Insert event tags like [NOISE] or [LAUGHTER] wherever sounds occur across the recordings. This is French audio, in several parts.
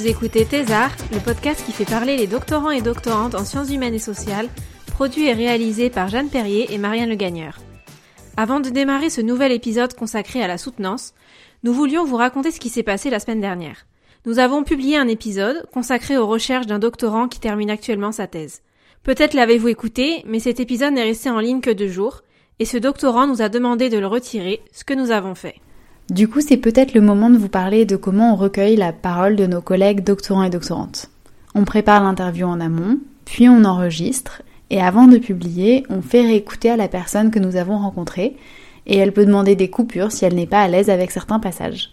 vous écoutez Thésard, le podcast qui fait parler les doctorants et doctorantes en sciences humaines et sociales, produit et réalisé par Jeanne Perrier et Marianne Le Gagneur. Avant de démarrer ce nouvel épisode consacré à la soutenance, nous voulions vous raconter ce qui s'est passé la semaine dernière. Nous avons publié un épisode consacré aux recherches d'un doctorant qui termine actuellement sa thèse. Peut-être l'avez-vous écouté, mais cet épisode n'est resté en ligne que deux jours, et ce doctorant nous a demandé de le retirer, ce que nous avons fait. Du coup, c'est peut-être le moment de vous parler de comment on recueille la parole de nos collègues doctorants et doctorantes. On prépare l'interview en amont, puis on enregistre, et avant de publier, on fait réécouter à la personne que nous avons rencontrée, et elle peut demander des coupures si elle n'est pas à l'aise avec certains passages.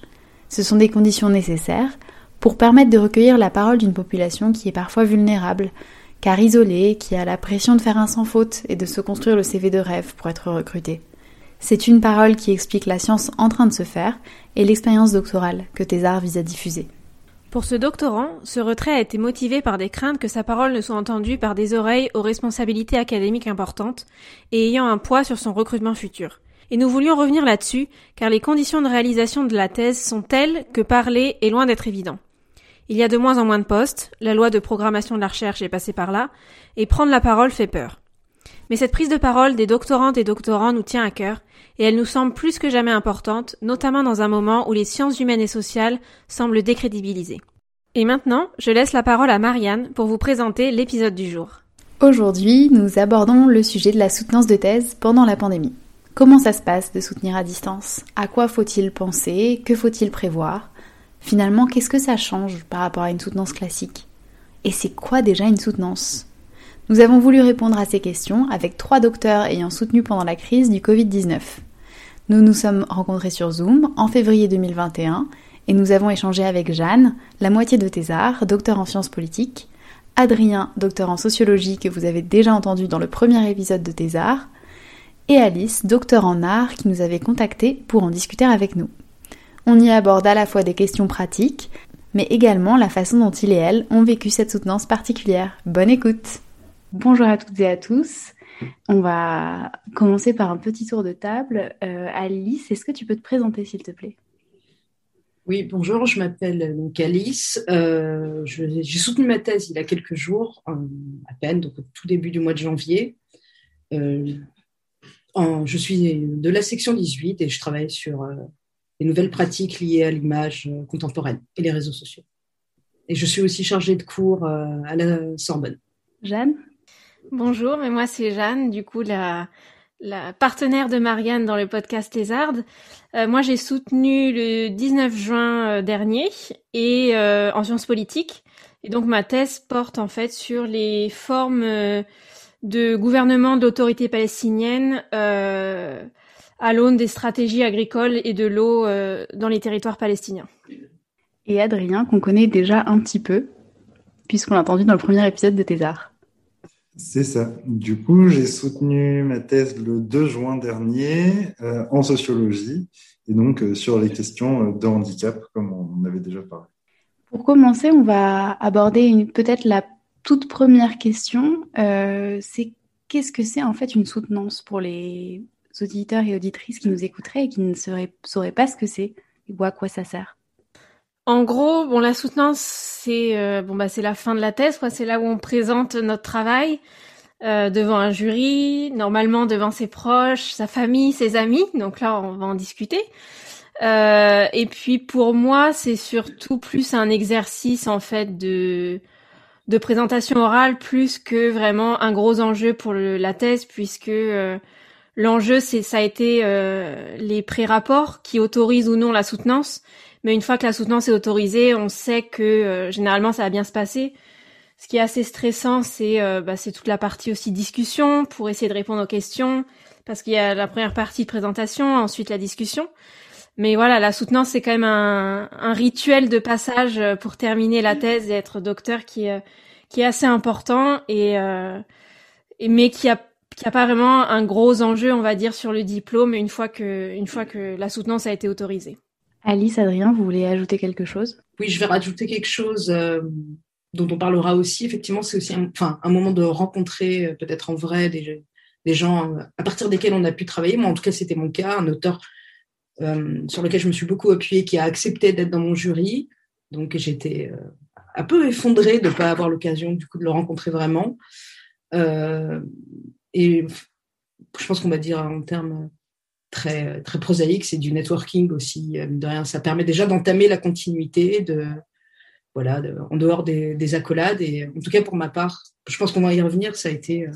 Ce sont des conditions nécessaires pour permettre de recueillir la parole d'une population qui est parfois vulnérable, car isolé, qui a la pression de faire un sans faute et de se construire le CV de rêve pour être recruté. C'est une parole qui explique la science en train de se faire et l'expérience doctorale que Thésard vise à diffuser. Pour ce doctorant, ce retrait a été motivé par des craintes que sa parole ne soit entendue par des oreilles aux responsabilités académiques importantes et ayant un poids sur son recrutement futur. Et nous voulions revenir là-dessus, car les conditions de réalisation de la thèse sont telles que parler est loin d'être évident. Il y a de moins en moins de postes, la loi de programmation de la recherche est passée par là, et prendre la parole fait peur. Mais cette prise de parole des doctorantes et doctorants nous tient à cœur, et elle nous semble plus que jamais importante, notamment dans un moment où les sciences humaines et sociales semblent décrédibilisées. Et maintenant, je laisse la parole à Marianne pour vous présenter l'épisode du jour. Aujourd'hui, nous abordons le sujet de la soutenance de thèse pendant la pandémie. Comment ça se passe de soutenir à distance? À quoi faut-il penser? Que faut-il prévoir? Finalement, qu'est-ce que ça change par rapport à une soutenance classique? Et c'est quoi déjà une soutenance? Nous avons voulu répondre à ces questions avec trois docteurs ayant soutenu pendant la crise du Covid-19. Nous nous sommes rencontrés sur Zoom en février 2021 et nous avons échangé avec Jeanne, la moitié de Thésard, docteur en sciences politiques, Adrien, docteur en sociologie que vous avez déjà entendu dans le premier épisode de Thésard, et Alice, docteur en art qui nous avait contacté pour en discuter avec nous. On y aborde à la fois des questions pratiques, mais également la façon dont il et elle ont vécu cette soutenance particulière. Bonne écoute Bonjour à toutes et à tous. On va commencer par un petit tour de table. Euh, Alice, est-ce que tu peux te présenter s'il te plaît? Oui, bonjour, je m'appelle donc Alice. Euh, j'ai soutenu ma thèse il y a quelques jours, euh, à peine, donc au tout début du mois de janvier. je suis de la section 18 et je travaille sur les nouvelles pratiques liées à l'image euh, contemporaine et les réseaux sociaux. Et je suis aussi chargée de cours euh, à la Sorbonne. Jeanne? Bonjour, mais moi c'est Jeanne, du coup la, la partenaire de Marianne dans le podcast Les Euh, moi j'ai soutenu le 19 juin euh, dernier et en sciences politiques. Et donc ma thèse porte en fait sur les formes de gouvernement d'autorité palestinienne euh, à l'aune des stratégies agricoles et de l'eau euh, dans les territoires palestiniens. Et Adrien, qu'on connaît déjà un petit peu, puisqu'on l'a entendu dans le premier épisode de Thésard. C'est ça. Du coup, j'ai soutenu ma thèse le 2 juin dernier euh, en sociologie, et donc euh, sur les questions de handicap, comme on avait déjà parlé. Pour commencer, on va aborder peut-être la toute première question. c'est qu'est-ce que c'est en fait une soutenance pour les auditeurs et auditrices qui nous écouteraient et qui ne sauraient pas ce que c'est ou à quoi ça sert? En gros, bon, la soutenance, c'est euh, bon bah c'est la fin de la thèse, quoi. C'est là où on présente notre travail euh, devant un jury, normalement devant ses proches, sa famille, ses amis. Donc là, on va en discuter. Euh, et puis pour moi, c'est surtout plus un exercice en fait de de présentation orale plus que vraiment un gros enjeu pour la thèse puisque L'enjeu, c'est ça a été euh, les pré-rapports qui autorisent ou non la soutenance. Mais une fois que la soutenance est autorisée, on sait que euh, généralement ça va bien se passer. Ce qui est assez stressant, c'est euh, bah, c'est toute la partie aussi discussion pour essayer de répondre aux questions, parce qu'il y a la première partie de présentation, ensuite la discussion. mais voilà, la soutenance c'est quand même un, un, rituel de passage pour terminer la thèse et être docteur qui qui est assez important et, et mais qui a qui a pas vraiment un gros enjeu, on va dire, sur le diplôme une fois que une fois que la soutenance a été autorisée. Alice, Adrien, vous voulez ajouter quelque chose? Oui, je vais rajouter quelque chose dont on parlera aussi. Effectivement, c'est aussi un, un moment de rencontrer peut-être en vrai des, des gens à partir desquels on a pu travailler. Moi, en tout cas, c'était mon cas, un auteur euh, sur lequel je me suis beaucoup appuyée, qui a accepté d'être dans mon jury. Donc, j'étais euh, un peu effondrée de ne pas avoir l'occasion, du coup, de le rencontrer vraiment. Euh, et je pense qu'on va dire en termes très, très prosaïques, c'est du networking aussi. Rien. Ça permet déjà d'entamer la continuité voilà, en dehors des, des, accolades. Et en tout cas, pour ma part, je pense qu'on va y revenir, ça a été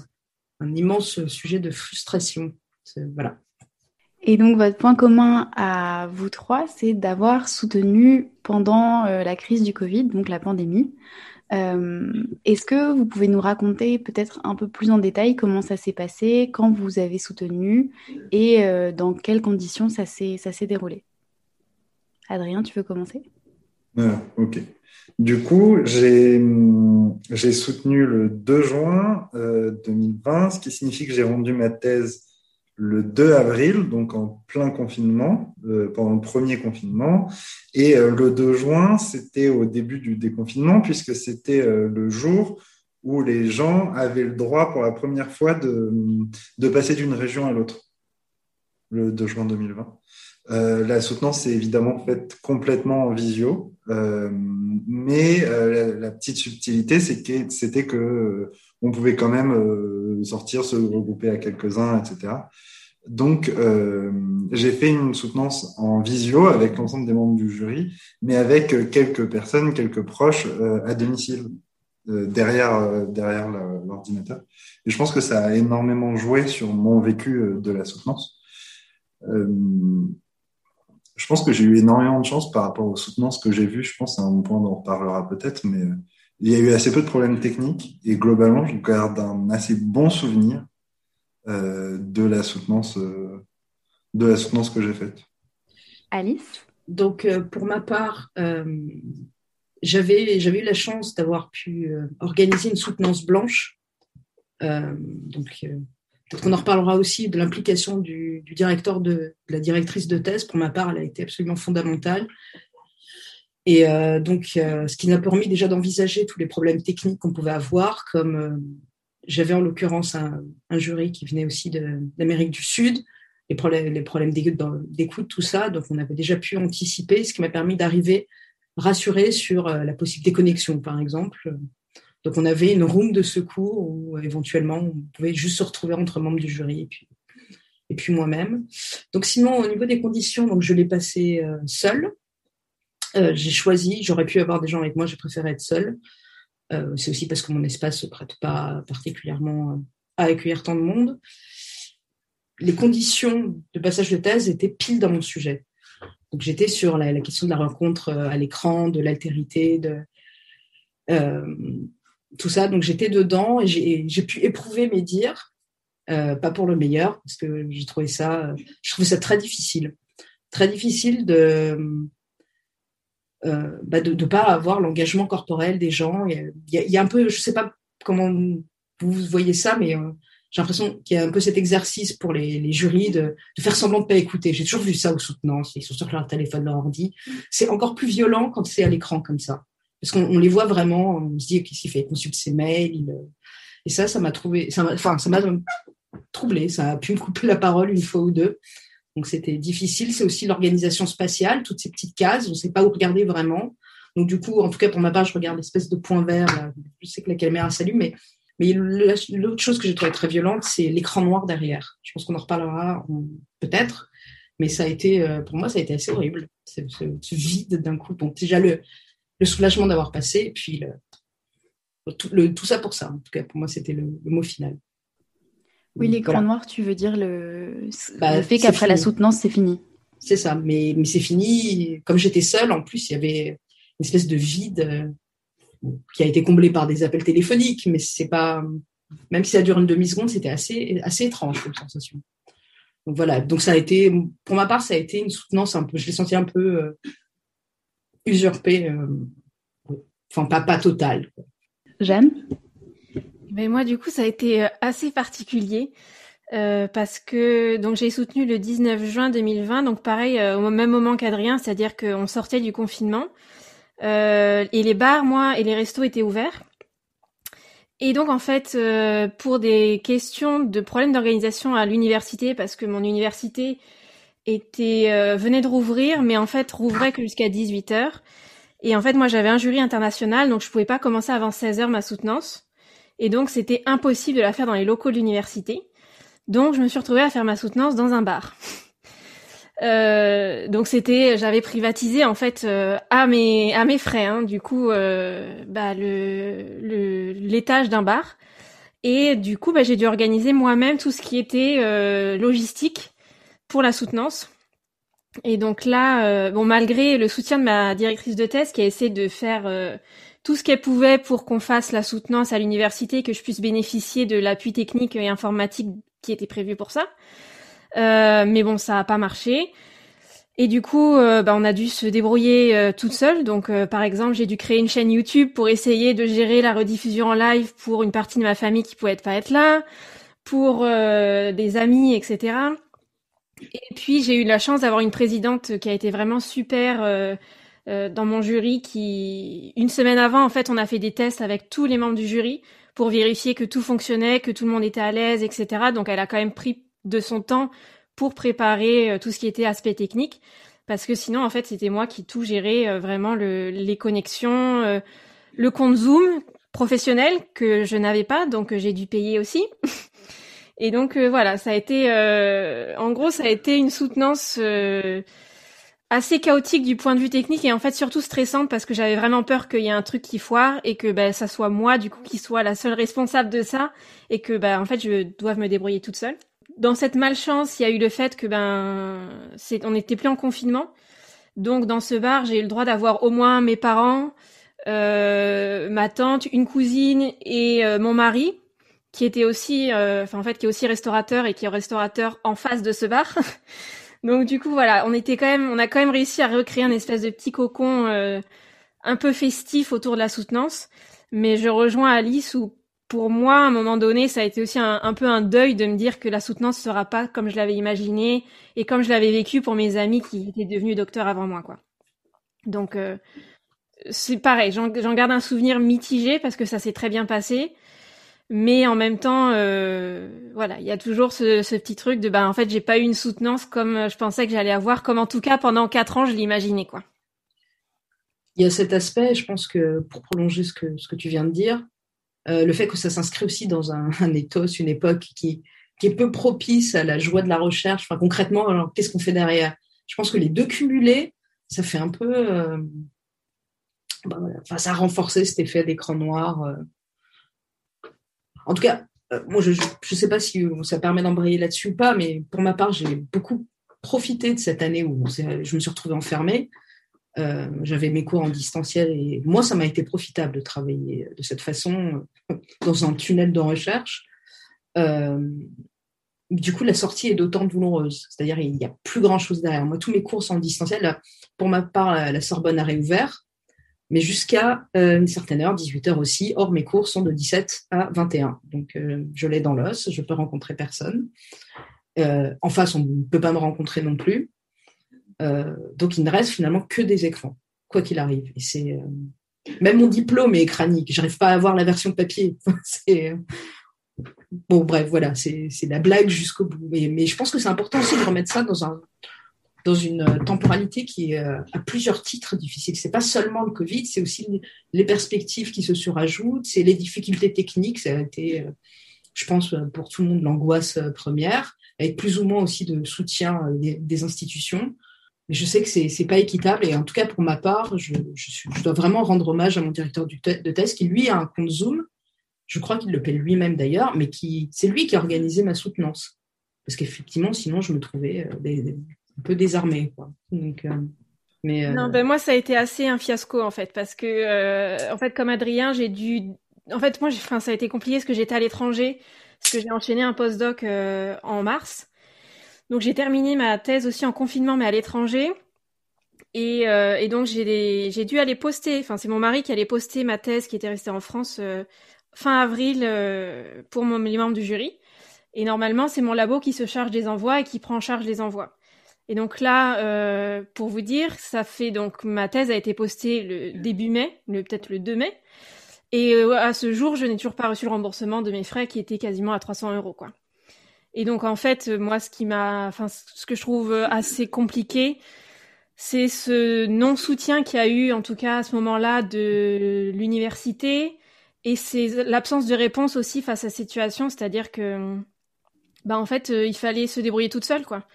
un immense sujet de frustration. Voilà. Et donc votre point commun à vous trois, c'est d'avoir soutenu pendant euh, la crise du Covid, donc la pandémie. Euh, Est-ce que vous pouvez nous raconter peut-être un peu plus en détail comment ça s'est passé, quand vous avez soutenu et euh, dans quelles conditions ça s'est déroulé? Adrien, tu veux commencer? Ah, Ok. Du coup, j'ai soutenu le 2 juin 2020, euh, ce qui signifie que j'ai rendu ma thèse le 2 avril, donc en plein confinement, euh, pendant le premier confinement. Et euh, le 2 juin, c'était au début du déconfinement, puisque c'était le jour où les gens avaient le droit pour la première fois de, de passer d'une région à l'autre, le 2 juin 2020. Euh, la soutenance est évidemment faite complètement en visio, euh, mais euh, la, petite subtilité, c'était que on pouvait quand même sortir, se regrouper à quelques-uns, etc. Donc, j'ai fait une soutenance en visio avec l'ensemble des membres du jury, mais avec quelques personnes, quelques proches à domicile, derrière, derrière l'ordinateur. Et je pense que ça a énormément joué sur mon vécu de la soutenance. Euh, je pense que j'ai eu énormément de chance par rapport aux soutenances que j'ai vues. Je pense à un point dont on reparlera peut-être, mais euh, il y a eu assez peu de problèmes techniques et globalement, je garde un assez bon souvenir euh, de la soutenance, euh, de la soutenance que j'ai faite. Alice? Donc, pour ma part, j'avais j'avais eu la chance d'avoir pu organiser une soutenance blanche. donc Peut-être qu'on en reparlera aussi de l'implication du, directeur de, de, la directrice de thèse. Pour ma part, elle a été absolument fondamentale. Et euh, donc, euh, ce qui m'a permis déjà d'envisager tous les problèmes techniques qu'on pouvait avoir, comme euh, j'avais en l'occurrence un, jury qui venait aussi d'Amérique du Sud, les problèmes, les problèmes d'écoute, tout ça. Donc, on avait déjà pu anticiper, ce qui m'a permis d'arriver rassuré sur la possible déconnexion, par exemple. Donc on avait une room de secours où éventuellement on pouvait juste se retrouver entre membres du jury et puis, et puis moi-même. Donc sinon au niveau des conditions, donc je l'ai passé euh, seule. Euh, j'ai choisi, j'aurais pu avoir des gens avec moi, j'ai préféré être seule. Euh, c'est aussi parce que mon espace se prête pas particulièrement à accueillir tant de monde. Les conditions de passage de thèse étaient pile dans mon sujet. Donc j'étais sur la, question de la rencontre à l'écran, de l'altérité, de tout ça. Donc j'étais dedans et j'ai pu éprouver mes dires, euh, pas pour le meilleur, parce que j'ai trouvé ça, je trouvais ça très difficile, très difficile de euh, bah de ne pas avoir l'engagement corporel des gens. Il y, a, un peu, je sais pas comment vous voyez ça, mais euh, j'ai l'impression qu'il y a un peu cet exercice pour les, les jurys de, de, faire semblant de pas écouter. J'ai toujours vu ça aux soutenances, ils sont sur leur téléphone, leur ordi. C'est encore plus violent quand c'est à l'écran comme ça parce qu'on les voit vraiment, on se dit qu'est-ce qu'il fait, il consulte ses mails, euh, et ça, ça m'a trouvé, ça enfin, ça m'a troublé, ça a pu me couper la parole une fois ou deux. Donc c'était difficile. C'est aussi l'organisation spatiale, toutes ces petites cases, on ne sait pas où regarder vraiment. Donc du coup, en tout cas pour ma part, je regarde l'espèce de point vert. Je sais que la caméra s'allume, mais mais l'autre chose que j'ai trouvé très violente, c'est l'écran noir derrière. Je pense qu'on en reparlera peut-être, mais ça a été euh, pour moi, ça a été assez horrible. Ce, vide d'un coup. Donc déjà le le soulagement d'avoir passé, puis le, tout, ça pour ça. En tout cas, pour moi, c'était le, mot final. Oui, l'écran noir, tu veux dire le, bah, fait qu'après la soutenance, c'est fini. C'est ça, mais, mais c'est fini. Comme j'étais seule, en plus, il y avait une espèce de vide euh, qui a été comblé par des appels téléphoniques, mais c'est pas. Même si ça dure une demi-seconde, c'était assez, assez étrange comme sensation. Donc voilà, donc ça a été, pour ma part, ça a été une soutenance un peu, je l'ai senti un peu euh, usurpée, euh, enfin pas, pas totale. Jeanne? Mais moi, du coup, ça a été euh, assez particulier. Euh, parce que donc j'ai soutenu le 19 juin 2020, donc pareil au même moment qu'Adrien, c'est-à-dire qu'on sortait du confinement et les bars, moi, et les restos étaient ouverts. Et donc en fait, euh, pour des questions de problèmes d'organisation à l'université, parce que mon université était euh, venait de rouvrir, mais en fait rouvrait que jusqu'à 18 h Et en fait, moi j'avais un jury international, donc je pouvais pas commencer avant 16 h ma soutenance. Et donc c'était impossible de la faire dans les locaux de l'université. Donc je me suis retrouvée à faire ma soutenance dans un bar. [LAUGHS] Euh, donc c'était, j'avais privatisé en fait euh, à mes à mes frais, hein, du coup, euh, bah, le l'étage d'un bar. Et du coup, bah, j'ai dû organiser moi-même tout ce qui était euh, logistique pour la soutenance. Et donc là, bon, malgré le soutien de ma directrice de thèse qui a essayé de faire tout ce qu'elle pouvait pour qu'on fasse la soutenance à l'université, que je puisse bénéficier de l'appui technique et informatique qui était prévu pour ça. Euh, mais bon, ça a pas marché. Et du coup, euh, bah, on a dû se débrouiller euh, toute seule. Donc, euh, par exemple, j'ai dû créer une chaîne YouTube pour essayer de gérer la rediffusion en live pour une partie de ma famille qui pouvait pas être là, pour des amis, etc. Et puis, j'ai eu la chance d'avoir une présidente qui a été vraiment super dans mon jury. Qui, une semaine avant, en fait, on a fait des tests avec tous les membres du jury pour vérifier que tout fonctionnait, que tout le monde était à l'aise, etc. Donc, elle a quand même pris de son temps pour préparer euh, tout ce qui était aspect technique parce que sinon en fait c'était moi qui tout gérais euh, vraiment le, les connexions euh, le compte Zoom professionnel que je n'avais pas donc j'ai dû payer aussi [LAUGHS] et donc voilà ça a été en gros ça a été une soutenance assez chaotique du point de vue technique et en fait surtout stressante parce que j'avais vraiment peur qu'il y ait un truc qui foire et que ben ça soit moi du coup qui soit la seule responsable de ça et que ben en fait je doive me débrouiller toute seule dans cette malchance, il y a eu le fait que ben, c'est, on n'était plus en confinement. Donc dans ce bar, j'ai eu le droit d'avoir au moins mes parents, euh, ma tante, une cousine et euh, mon mari, qui était aussi, euh, enfin en fait, qui est aussi restaurateur et qui est restaurateur en face de ce bar. [LAUGHS] Donc du coup voilà, on était quand même, on a quand même réussi à recréer un espèce de petit cocon un peu festif autour de la soutenance. Mais je rejoins Alice où pour moi, à un moment donné, ça a été aussi un, peu un deuil de me dire que la soutenance ne sera pas comme je l'avais imaginé et comme je l'avais vécu pour mes amis qui étaient devenus docteurs avant moi, quoi. Donc, euh, c'est pareil, j'en garde un souvenir mitigé parce que ça s'est très bien passé. Mais en même temps, euh, voilà, il y a toujours ce, petit truc de, bah, en fait, j'ai pas eu une soutenance comme je pensais que j'allais avoir, comme en tout cas pendant quatre ans, je l'imaginais, quoi. Il y a cet aspect, je pense que pour prolonger ce que, ce que tu viens de dire, euh, le fait que ça s'inscrit aussi dans un, [LAUGHS] un, ethos, une époque qui, qui est peu propice à la joie de la recherche. Enfin, concrètement, alors qu'est-ce qu'on fait derrière? Je pense que les deux cumulés, ça fait un peu, euh, bah, enfin, ça a renforcé cet effet d'écran noir. Euh. En tout cas, moi, je ne sais pas si ça permet d'embrayer là-dessus ou pas, mais pour ma part, j'ai beaucoup profité de cette année où je me suis retrouvée enfermée euh, j'avais mes cours en distanciel et moi, ça m'a été profitable de travailler de cette façon euh, dans un tunnel de recherche. Euh, du coup, la sortie est d'autant douloureuse. C'est-à-dire, il n'y a plus grand-chose derrière. Moi, tous mes cours sont en distanciel. Pour ma part, la Sorbonne a réouvert, mais jusqu'à une certaine heure, 18 heures aussi. Or, mes cours sont de 17 à 21. Donc, je l'ai dans l'os, je peux rencontrer personne. en face, on ne peut pas me rencontrer non plus. Euh, donc il ne reste finalement que des écrans, quoi qu'il arrive. Et c'est euh, même mon diplôme est écranique. J'arrive pas à avoir la version papier. [LAUGHS] c'est bon, bref, voilà, c'est la blague jusqu'au bout. Mais, je pense que c'est important aussi de remettre ça dans un dans une temporalité qui est euh, à plusieurs titres difficile. C'est pas seulement le Covid, c'est aussi les perspectives qui se surajoutent, c'est les difficultés techniques. Ça a été, je pense, pour tout le monde l'angoisse première, avec plus ou moins aussi de soutien des institutions. Mais je sais que c'est n'est pas équitable. Et en tout cas, pour ma part, je, dois vraiment rendre hommage à mon directeur de thèse qui, lui, a un compte Zoom. Je crois qu'il le paie lui-même d'ailleurs, mais qui c'est lui qui a organisé ma soutenance. Parce qu'effectivement, sinon, je me trouvais euh, un peu désarmée. Quoi. Donc, euh, euh, Non, ben moi, ça a été assez un fiasco, en fait. Parce que, en fait, comme Adrien, j'ai dû... En fait, moi, enfin, ça a été compliqué parce que j'étais à l'étranger, parce que j'ai enchaîné un postdoc en mars. Donc j'ai terminé ma thèse aussi en confinement, mais à l'étranger. Et, euh, donc j'ai dû aller poster. Enfin, c'est mon mari qui allait poster ma thèse qui était restée en France euh, fin avril euh, pour mon, les membres du jury. Et normalement, c'est mon labo qui se charge des envois et qui prend en charge les envois. Et donc là, euh, pour vous dire, ça fait donc ma thèse a été postée le début mai, peut-être le 2 mai. Et euh, à ce jour, je n'ai toujours pas reçu le remboursement de mes frais qui était quasiment à 300 euros. Et donc en fait, moi, ce qui m'a, enfin, ce que je trouve assez compliqué, c'est ce non-soutien qu'il y a eu, en tout cas à ce moment-là, de l'université, et c'est l'absence de réponse aussi face à cette situation, c'est-à-dire que, bah en fait, euh, il fallait se débrouiller toute seule, quoi.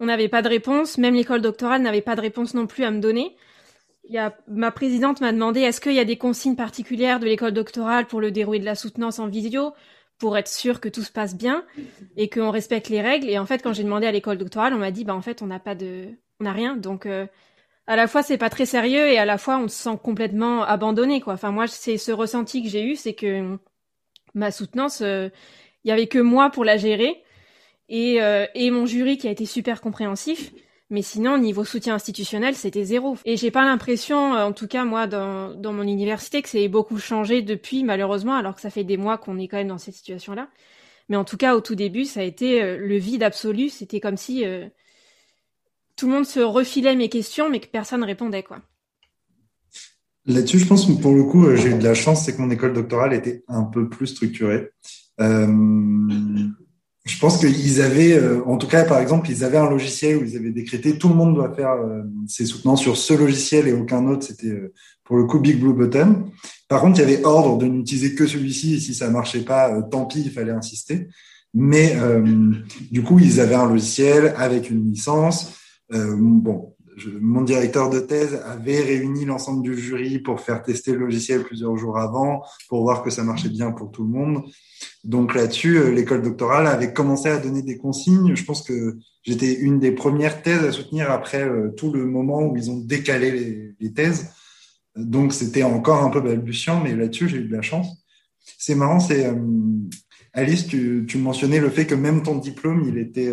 On n'avait pas de réponse, même l'école doctorale n'avait pas de réponse non plus à me donner. Il y a, ma présidente m'a demandé est-ce qu'il y a des consignes particulières de l'école doctorale pour le dérouler de la soutenance en visio pour être sûr que tout se passe bien et qu'on respecte les règles? Et en fait, quand j'ai demandé à l'école doctorale, on m'a dit bah en fait on n'a pas de, on n'a rien. Donc euh, à la fois c'est pas très sérieux et à la fois on se sent complètement abandonné quoi. Enfin moi c'est ce ressenti que j'ai eu, c'est que ma soutenance, euh, il y avait que moi pour la gérer et, euh, et mon jury qui a été super compréhensif. Mais sinon, niveau soutien institutionnel, c'était zéro. Et j'ai pas l'impression, euh, en tout cas moi, dans, mon université, que c'est beaucoup changé depuis, malheureusement, alors que ça fait des mois qu'on est quand même dans cette situation-là. Mais en tout cas, au tout début, ça a été euh, le vide absolu. C'était comme si tout le monde se refilait mes questions, mais que personne répondait, quoi. Là-dessus, je pense que pour le coup, j'ai eu de la chance, c'est que mon école doctorale était un peu plus structurée. Euh, je pense qu'ils avaient, euh, en tout cas, par exemple, ils avaient un logiciel où ils avaient décrété tout le monde doit faire euh, ses soutenances sur ce logiciel et aucun autre. C'était euh, pour le coup Big Blue Button. Par contre, il y avait ordre de n'utiliser que celui-ci. Et si ça marchait pas, tant pis, il fallait insister. Mais du coup, ils avaient un logiciel avec une licence. bon, mon directeur de thèse avait réuni l'ensemble du jury pour faire tester le logiciel plusieurs jours avant, pour voir que ça marchait bien pour tout le monde. Donc là-dessus, euh, l'école doctorale avait commencé à donner des consignes. Je pense que j'étais une des premières thèses à soutenir après euh, tout le moment où ils ont décalé les, thèses. Donc c'était encore un peu balbutiant, mais là-dessus, j'ai eu de la chance. C'est marrant, c'est euh, Alice, tu, tu, mentionnais le fait que même ton diplôme, il était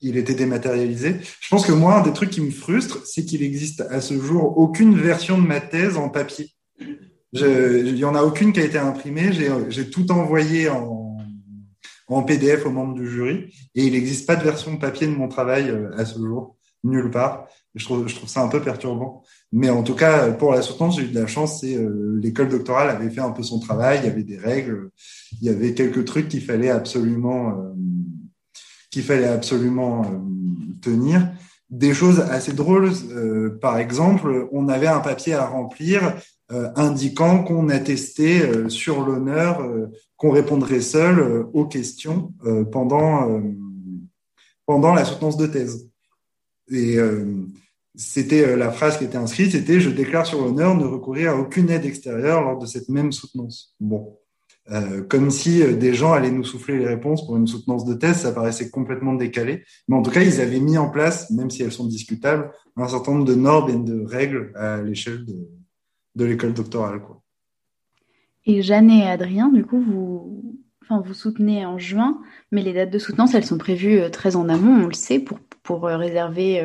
il était dématérialisé. Je pense que moi, un des trucs qui me frustre, c'est qu'il existe à ce jour aucune version de ma thèse en papier. il n'y en a aucune qui a été imprimée. J'ai tout envoyé en, en, PDF aux membres du jury et il n'existe pas de version papier de mon travail euh, à ce jour, nulle part. Je trouve, je trouve ça un peu perturbant. Mais en tout cas, pour la soutenance, j'ai eu de la chance. Euh, l'école doctorale avait fait un peu son travail. Il y avait des règles, il y avait quelques trucs qu'il fallait absolument euh, qu'il fallait absolument euh, tenir. Des choses assez drôles, euh, par exemple, on avait un papier à remplir euh, indiquant qu'on attestait sur l'honneur qu'on répondrait seul aux questions pendant pendant la soutenance de thèse. Et c'était la phrase qui était inscrite, c'était je déclare sur l'honneur ne recourir à aucune aide extérieure lors de cette même soutenance. Bon, euh, comme si euh, des gens allaient nous souffler les réponses pour une soutenance de thèse, ça paraissait complètement décalé. Mais en tout cas, ils avaient mis en place, même si elles sont discutables, un certain nombre de normes et de règles à l'échelle de, l'école doctorale. Et Jeanne et Adrien, du coup, vous, enfin, vous soutenez en juin, mais les dates de soutenance, elles sont prévues euh, très en amont, on le sait, pour, pour réserver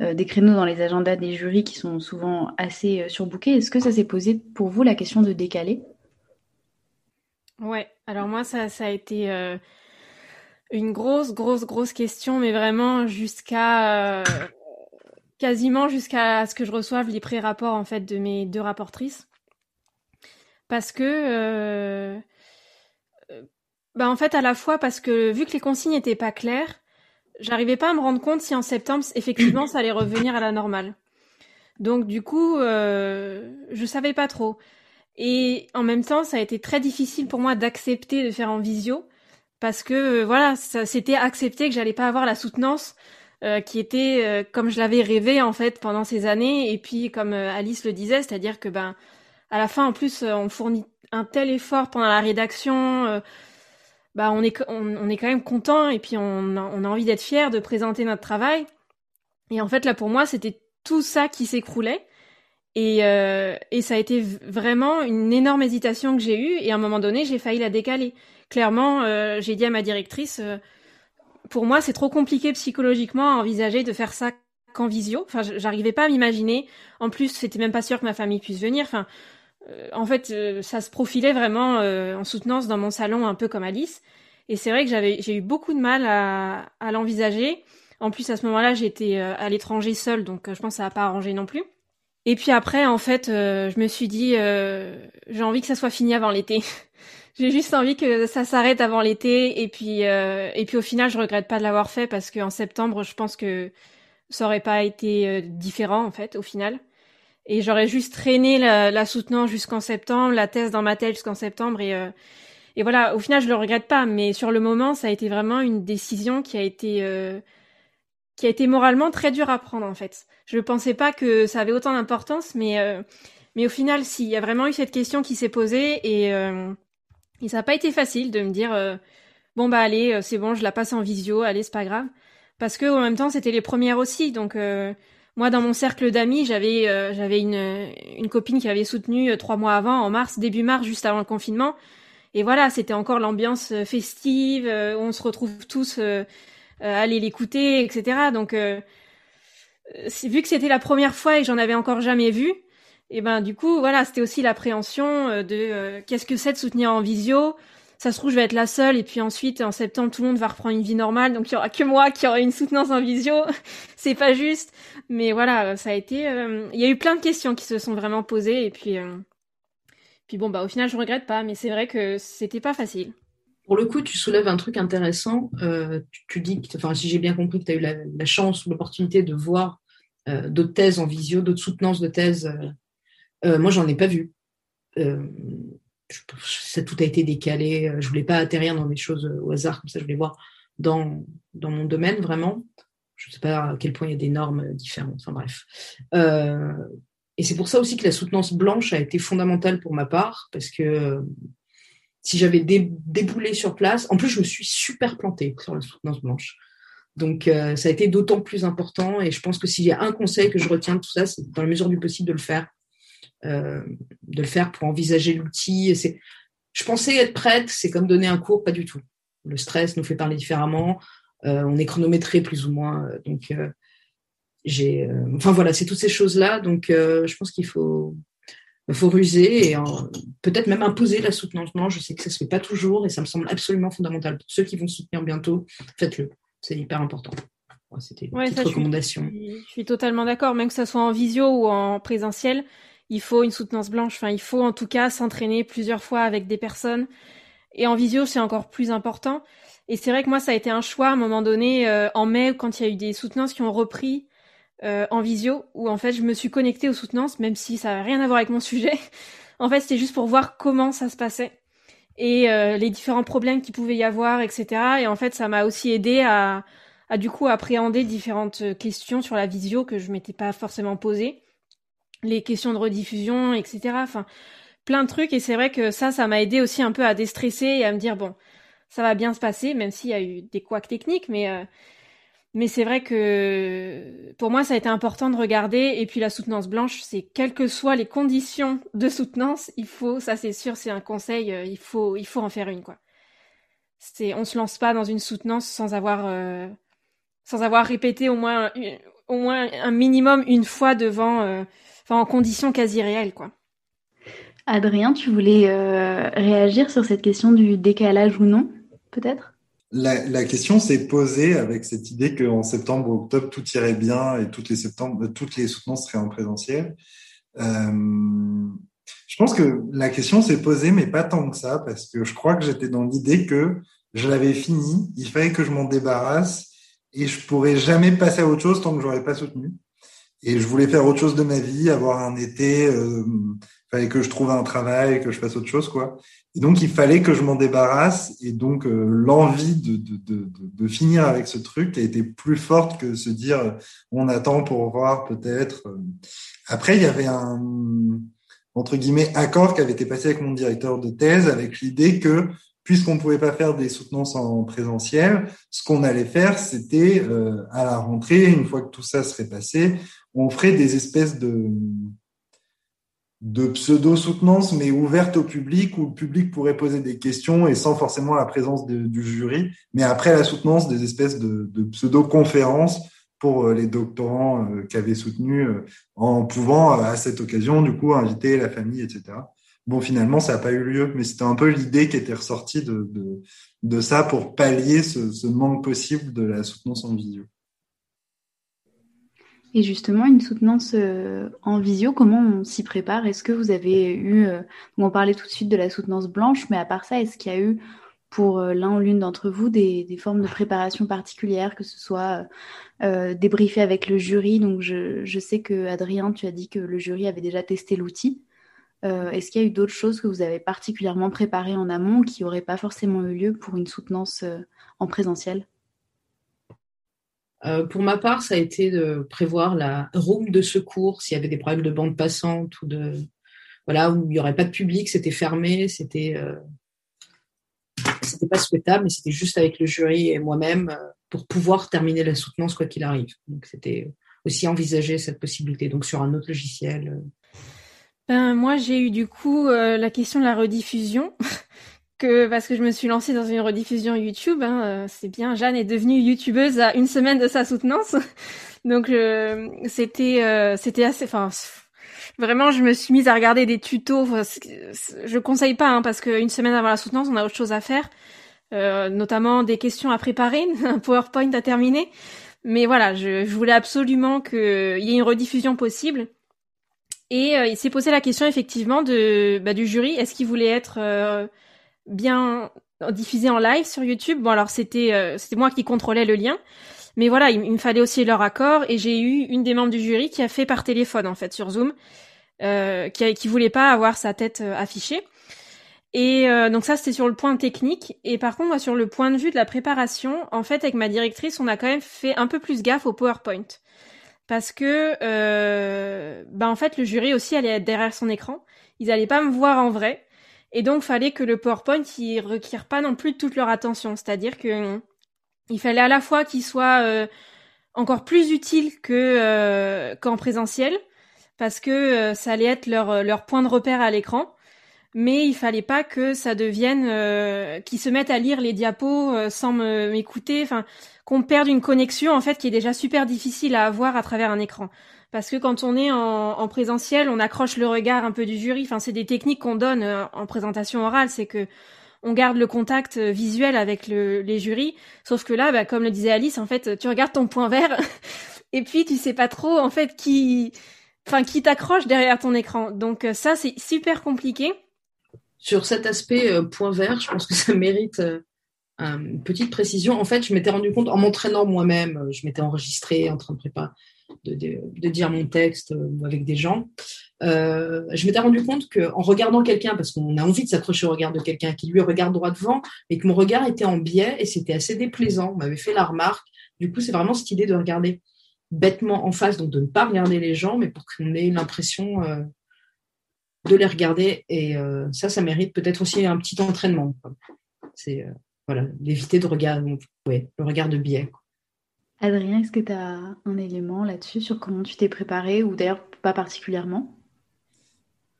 des créneaux dans les agendas des jurys qui sont souvent assez surbookés. Est-ce que ça s'est posé pour vous la question de décaler? Ouais, alors moi ça, ça a été euh, une grosse, grosse, grosse question, mais vraiment jusqu'à euh, quasiment jusqu'à ce que je reçoive les pré-rapports en fait de mes deux rapportrices, parce que euh, bah en fait à la fois parce que vu que les consignes n'étaient pas claires, j'arrivais pas à me rendre compte si en septembre effectivement ça allait revenir à la normale. Donc du coup, je savais pas trop. Et en même temps, ça a été très difficile pour moi d'accepter de faire en visio parce que euh, voilà, c'était accepté que j'allais pas avoir la soutenance euh, qui était euh, comme je l'avais rêvé en fait pendant ces années et puis comme Alice le disait, c'est-à-dire que ben à la fin en plus on fournit un tel effort pendant la rédaction bah on est on, est quand même content et puis on a, on a envie d'être fier de présenter notre travail. Et en fait là pour moi, c'était tout ça qui s'écroulait. Et, euh, et ça a été vraiment une énorme hésitation que j'ai eue. Et à un moment donné, j'ai failli la décaler. Clairement, euh, j'ai dit à ma directrice, euh, pour moi, c'est trop compliqué psychologiquement à envisager de faire ça qu'en visio. Enfin, j'arrivais pas à m'imaginer. En plus, c'était même pas sûr que ma famille puisse venir. Enfin, euh, en fait, euh, ça se profilait vraiment en soutenance dans mon salon, un peu comme Alice. Et c'est vrai que j'avais, j'ai eu beaucoup de mal à, à l'envisager. En plus, à ce moment-là, j'étais à l'étranger seule, donc je pense que ça n'a pas arrangé non plus. Et puis après, en fait, euh, je me suis dit, euh, j'ai envie que ça soit fini avant l'été. [LAUGHS] j'ai juste envie que ça s'arrête avant l'été. Et puis, euh, et puis au final, je regrette pas de l'avoir fait parce qu'en septembre, je pense que ça aurait pas été différent en fait, au final. Et j'aurais juste traîné la, la soutenance jusqu'en septembre, la thèse dans ma tête jusqu'en septembre. Et, et voilà, au final, je le regrette pas. Mais sur le moment, ça a été vraiment une décision qui a été qui a été moralement très dur à prendre en fait. Je ne pensais pas que ça avait autant d'importance, mais euh, mais au final, si, il y a vraiment eu cette question qui s'est posée et euh, et ça n'a pas été facile de me dire euh, bon bah allez, c'est bon, je la passe en visio, allez c'est pas grave, parce que en même temps c'était les premières aussi, donc moi dans mon cercle d'amis j'avais j'avais une une copine qui avait soutenu trois mois avant, en mars, début mars, juste avant le confinement, et voilà, c'était encore l'ambiance festive, on se retrouve tous euh, aller l'écouter, etc. Donc, euh, vu que c'était la première fois et que j'en avais encore jamais vu, et ben du coup, voilà, c'était aussi l'appréhension euh, de qu'est-ce que c'est de soutenir en visio. Ça se trouve, je vais être la seule, et puis ensuite, en septembre, tout le monde va reprendre une vie normale, donc il y aura que moi qui aura une soutenance en visio. [LAUGHS] c'est pas juste, mais voilà, ça a été. Il y a eu plein de questions qui se sont vraiment posées, et puis, puis bon, bah au final, je regrette pas, mais c'est vrai que c'était pas facile. Pour le coup, tu soulèves un truc intéressant. Euh, tu, dis, que, enfin, si j'ai bien compris, que tu as eu la, chance ou l'opportunité de voir euh, d'autres thèses en visio, d'autres soutenances de thèses. Euh, moi, j'en ai pas vu. ça, tout a été décalé. Je voulais pas atterrir dans des choses au hasard comme ça. Je voulais voir dans, dans mon domaine vraiment. Je ne sais pas à quel point il y a des normes différentes. Enfin bref. et c'est pour ça aussi que la soutenance blanche a été fondamentale pour ma part, parce que si j'avais déboulé sur place. En plus, je me suis super plantée sur la soutenance blanche. Donc, euh, ça a été d'autant plus important. Et je pense que s'il y a un conseil que je retiens de tout ça, c'est dans la mesure du possible de le faire. Euh, de le faire pour envisager l'outil. Je pensais être prête, c'est comme donner un cours, pas du tout. Le stress nous fait parler différemment. Euh, on est chronométré plus ou moins. Donc, j'ai. enfin voilà, c'est toutes ces choses-là. Donc, je pense qu'il faut faut ruser et peut-être même imposer la soutenance. Non, je sais que ça se fait pas toujours et ça me semble absolument fondamental. Pour ceux qui vont soutenir bientôt, faites-le. C'est hyper important. C'était une petite recommandation. Je suis, je suis, totalement d'accord. Même que ça soit en visio ou en présentiel, il faut une soutenance blanche. Enfin, il faut en tout cas s'entraîner plusieurs fois avec des personnes. Et en visio, c'est encore plus important. Et c'est vrai que moi, ça a été un choix à un moment donné, euh, en mai, quand il y a eu des soutenances qui ont repris euh, en visio où en fait je me suis connectée aux soutenances, même si ça n'a rien à voir avec mon sujet. [LAUGHS] en fait, c'était juste pour voir comment ça se passait et euh, les différents problèmes qu'il pouvait y avoir, etc. Et en fait, ça m'a aussi aidé à, à du coup appréhender différentes questions sur la visio que je m'étais pas forcément posées, les questions de rediffusion, etc. Enfin, plein de trucs. Et c'est vrai que ça, ça m'a aidé aussi un peu à déstresser et à me dire bon, ça va bien se passer, même s'il y a eu des couacs techniques, mais euh, mais c'est vrai que pour moi, ça a été important de regarder. Et puis la soutenance blanche, c'est quelles que soient les conditions de soutenance, il faut, ça c'est sûr, c'est un conseil, euh, il faut, il faut en faire une quoi. C'est, on se lance pas dans une soutenance sans avoir, euh, sans avoir répété au moins, au moins un minimum une fois devant, euh, en conditions quasi réelles quoi. Adrien, tu voulais réagir sur cette question du décalage ou non, peut-être? La, question s'est posée avec cette idée qu'en septembre octobre, tout irait bien et toutes les, septembre, toutes les soutenances seraient en présentiel. Euh, je pense que la question s'est posée, mais pas tant que ça, parce que je crois que j'étais dans l'idée que je l'avais fini, il fallait que je m'en débarrasse et je pourrais jamais passer à autre chose tant que j'aurais pas soutenu. Et je voulais faire autre chose de ma vie, avoir un été, euh, fallait que je trouve un travail, que je fasse autre chose, quoi. Et donc, il fallait que je m'en débarrasse. Et donc, euh, l'envie de, de, de, de, finir avec ce truc a été plus forte que se dire on attend pour voir peut-être. Après, il y avait un, entre guillemets, accord qui avait été passé avec mon directeur de thèse avec l'idée que, puisqu'on ne pouvait pas faire des soutenances en présentiel, ce qu'on allait faire, c'était euh, à la rentrée, une fois que tout ça serait passé, on ferait des espèces de de pseudo-soutenance, mais ouverte au public, où le public pourrait poser des questions et sans forcément la présence du jury. Mais après la soutenance, des espèces de, pseudo-conférences pour euh, les doctorants euh, qui avaient soutenu, euh, en pouvant à cette occasion, du coup, inviter la famille, etc. Bon, finalement, ça n'a pas eu lieu, mais c'était un peu l'idée qui était ressortie de, de, ça pour pallier ce, ce manque possible de la soutenance en visio. Et justement, une soutenance euh, en visio, comment on s'y prépare? Est-ce que vous avez eu, euh, on parlait tout de suite de la soutenance blanche, mais à part ça, est-ce qu'il y a eu pour euh, l'un ou l'une d'entre vous des, formes de préparation particulières, que ce soit débriefer avec le jury? Donc je, sais que Adrien, tu as dit que le jury avait déjà testé l'outil. Est-ce qu'il y a eu d'autres choses que vous avez particulièrement préparées en amont qui n'auraient pas forcément eu lieu pour une soutenance en présentiel? Euh, pour ma part, ça a été de prévoir la room de secours s'il y avait des problèmes de bande passante ou de voilà où il n'y aurait pas de public, c'était fermé, c'était euh, c'était pas souhaitable, mais c'était juste avec le jury et moi-même euh, pour pouvoir terminer la soutenance quoi qu'il arrive. Donc c'était aussi envisager cette possibilité, donc sur un autre logiciel. Ben, moi, j'ai eu du coup la question de la rediffusion. Que parce que je me suis lancée dans une rediffusion YouTube. Hein, euh, c'est bien, Jeanne est devenue youtubeuse à une semaine de sa soutenance, [LAUGHS] donc c'était euh, c'était assez. Enfin, vraiment, je me suis mise à regarder des tutos. je conseille pas hein, parce qu'une semaine avant la soutenance, on a autre chose à faire, euh, notamment des questions à préparer, [LAUGHS] un PowerPoint à terminer. Mais voilà, je, je voulais absolument qu'il y ait une rediffusion possible. Et il s'est posé la question effectivement de bah, du jury. Est-ce qu'il voulait être bien diffusé en live sur YouTube. Bon alors c'était euh, c'était moi qui contrôlais le lien, mais voilà il, me fallait aussi leur accord et j'ai eu une des membres du jury qui a fait par téléphone en fait sur Zoom, euh, qui qui voulait pas avoir sa tête euh, affichée. Et euh, donc ça c'était sur le point technique. Et par contre moi sur le point de vue de la préparation, en fait avec ma directrice on a quand même fait un peu plus gaffe au PowerPoint. Parce que bah en fait le jury aussi allait être derrière son écran, ils allaient pas me voir en vrai et donc, fallait que le PowerPoint, il requiert pas non plus toute leur attention. C'est-à-dire que il fallait à la fois qu'il soit euh, encore plus utile que euh, qu'en présentiel, parce que euh, ça allait être leur leur point de repère à l'écran. Mais il fallait pas que ça devienne qu'ils se mettent à lire les diapos sans m'écouter. Enfin, qu'on perde une connexion en fait qui est déjà super difficile à avoir à travers un écran parce que quand on est en, présentiel, on accroche le regard un peu du jury. Enfin, c'est des techniques qu'on donne euh, en présentation orale, c'est que on garde le contact euh, visuel avec les jurys. Sauf que là, bah, comme le disait Alice, en fait, tu regardes ton point vert [LAUGHS] et puis tu sais pas trop en fait qui, enfin, qui t'accroche derrière ton écran. Donc euh, ça, c'est super compliqué. Sur cet aspect point vert, je pense que ça mérite une petite précision. En fait, je m'étais rendu compte en m'entraînant moi-même, je m'étais enregistré en train de préparer de, dire mon texte euh, avec des gens, euh, je m'étais rendu compte qu'en regardant quelqu'un, parce qu'on a envie de s'accrocher au regard de quelqu'un qui lui regarde droit devant, mais que mon regard était en biais et c'était assez déplaisant. On m'avait fait la remarque. Du coup, c'est vraiment cette idée de regarder bêtement en face, donc de ne pas regarder les gens, mais pour qu'on ait l'impression euh, de les regarder. Et ça, ça mérite peut-être aussi un petit entraînement. C'est voilà, d'éviter de regarder, le regard de biais. Adrien, est-ce que tu as un élément là-dessus sur comment tu t'es préparé ou d'ailleurs pas particulièrement?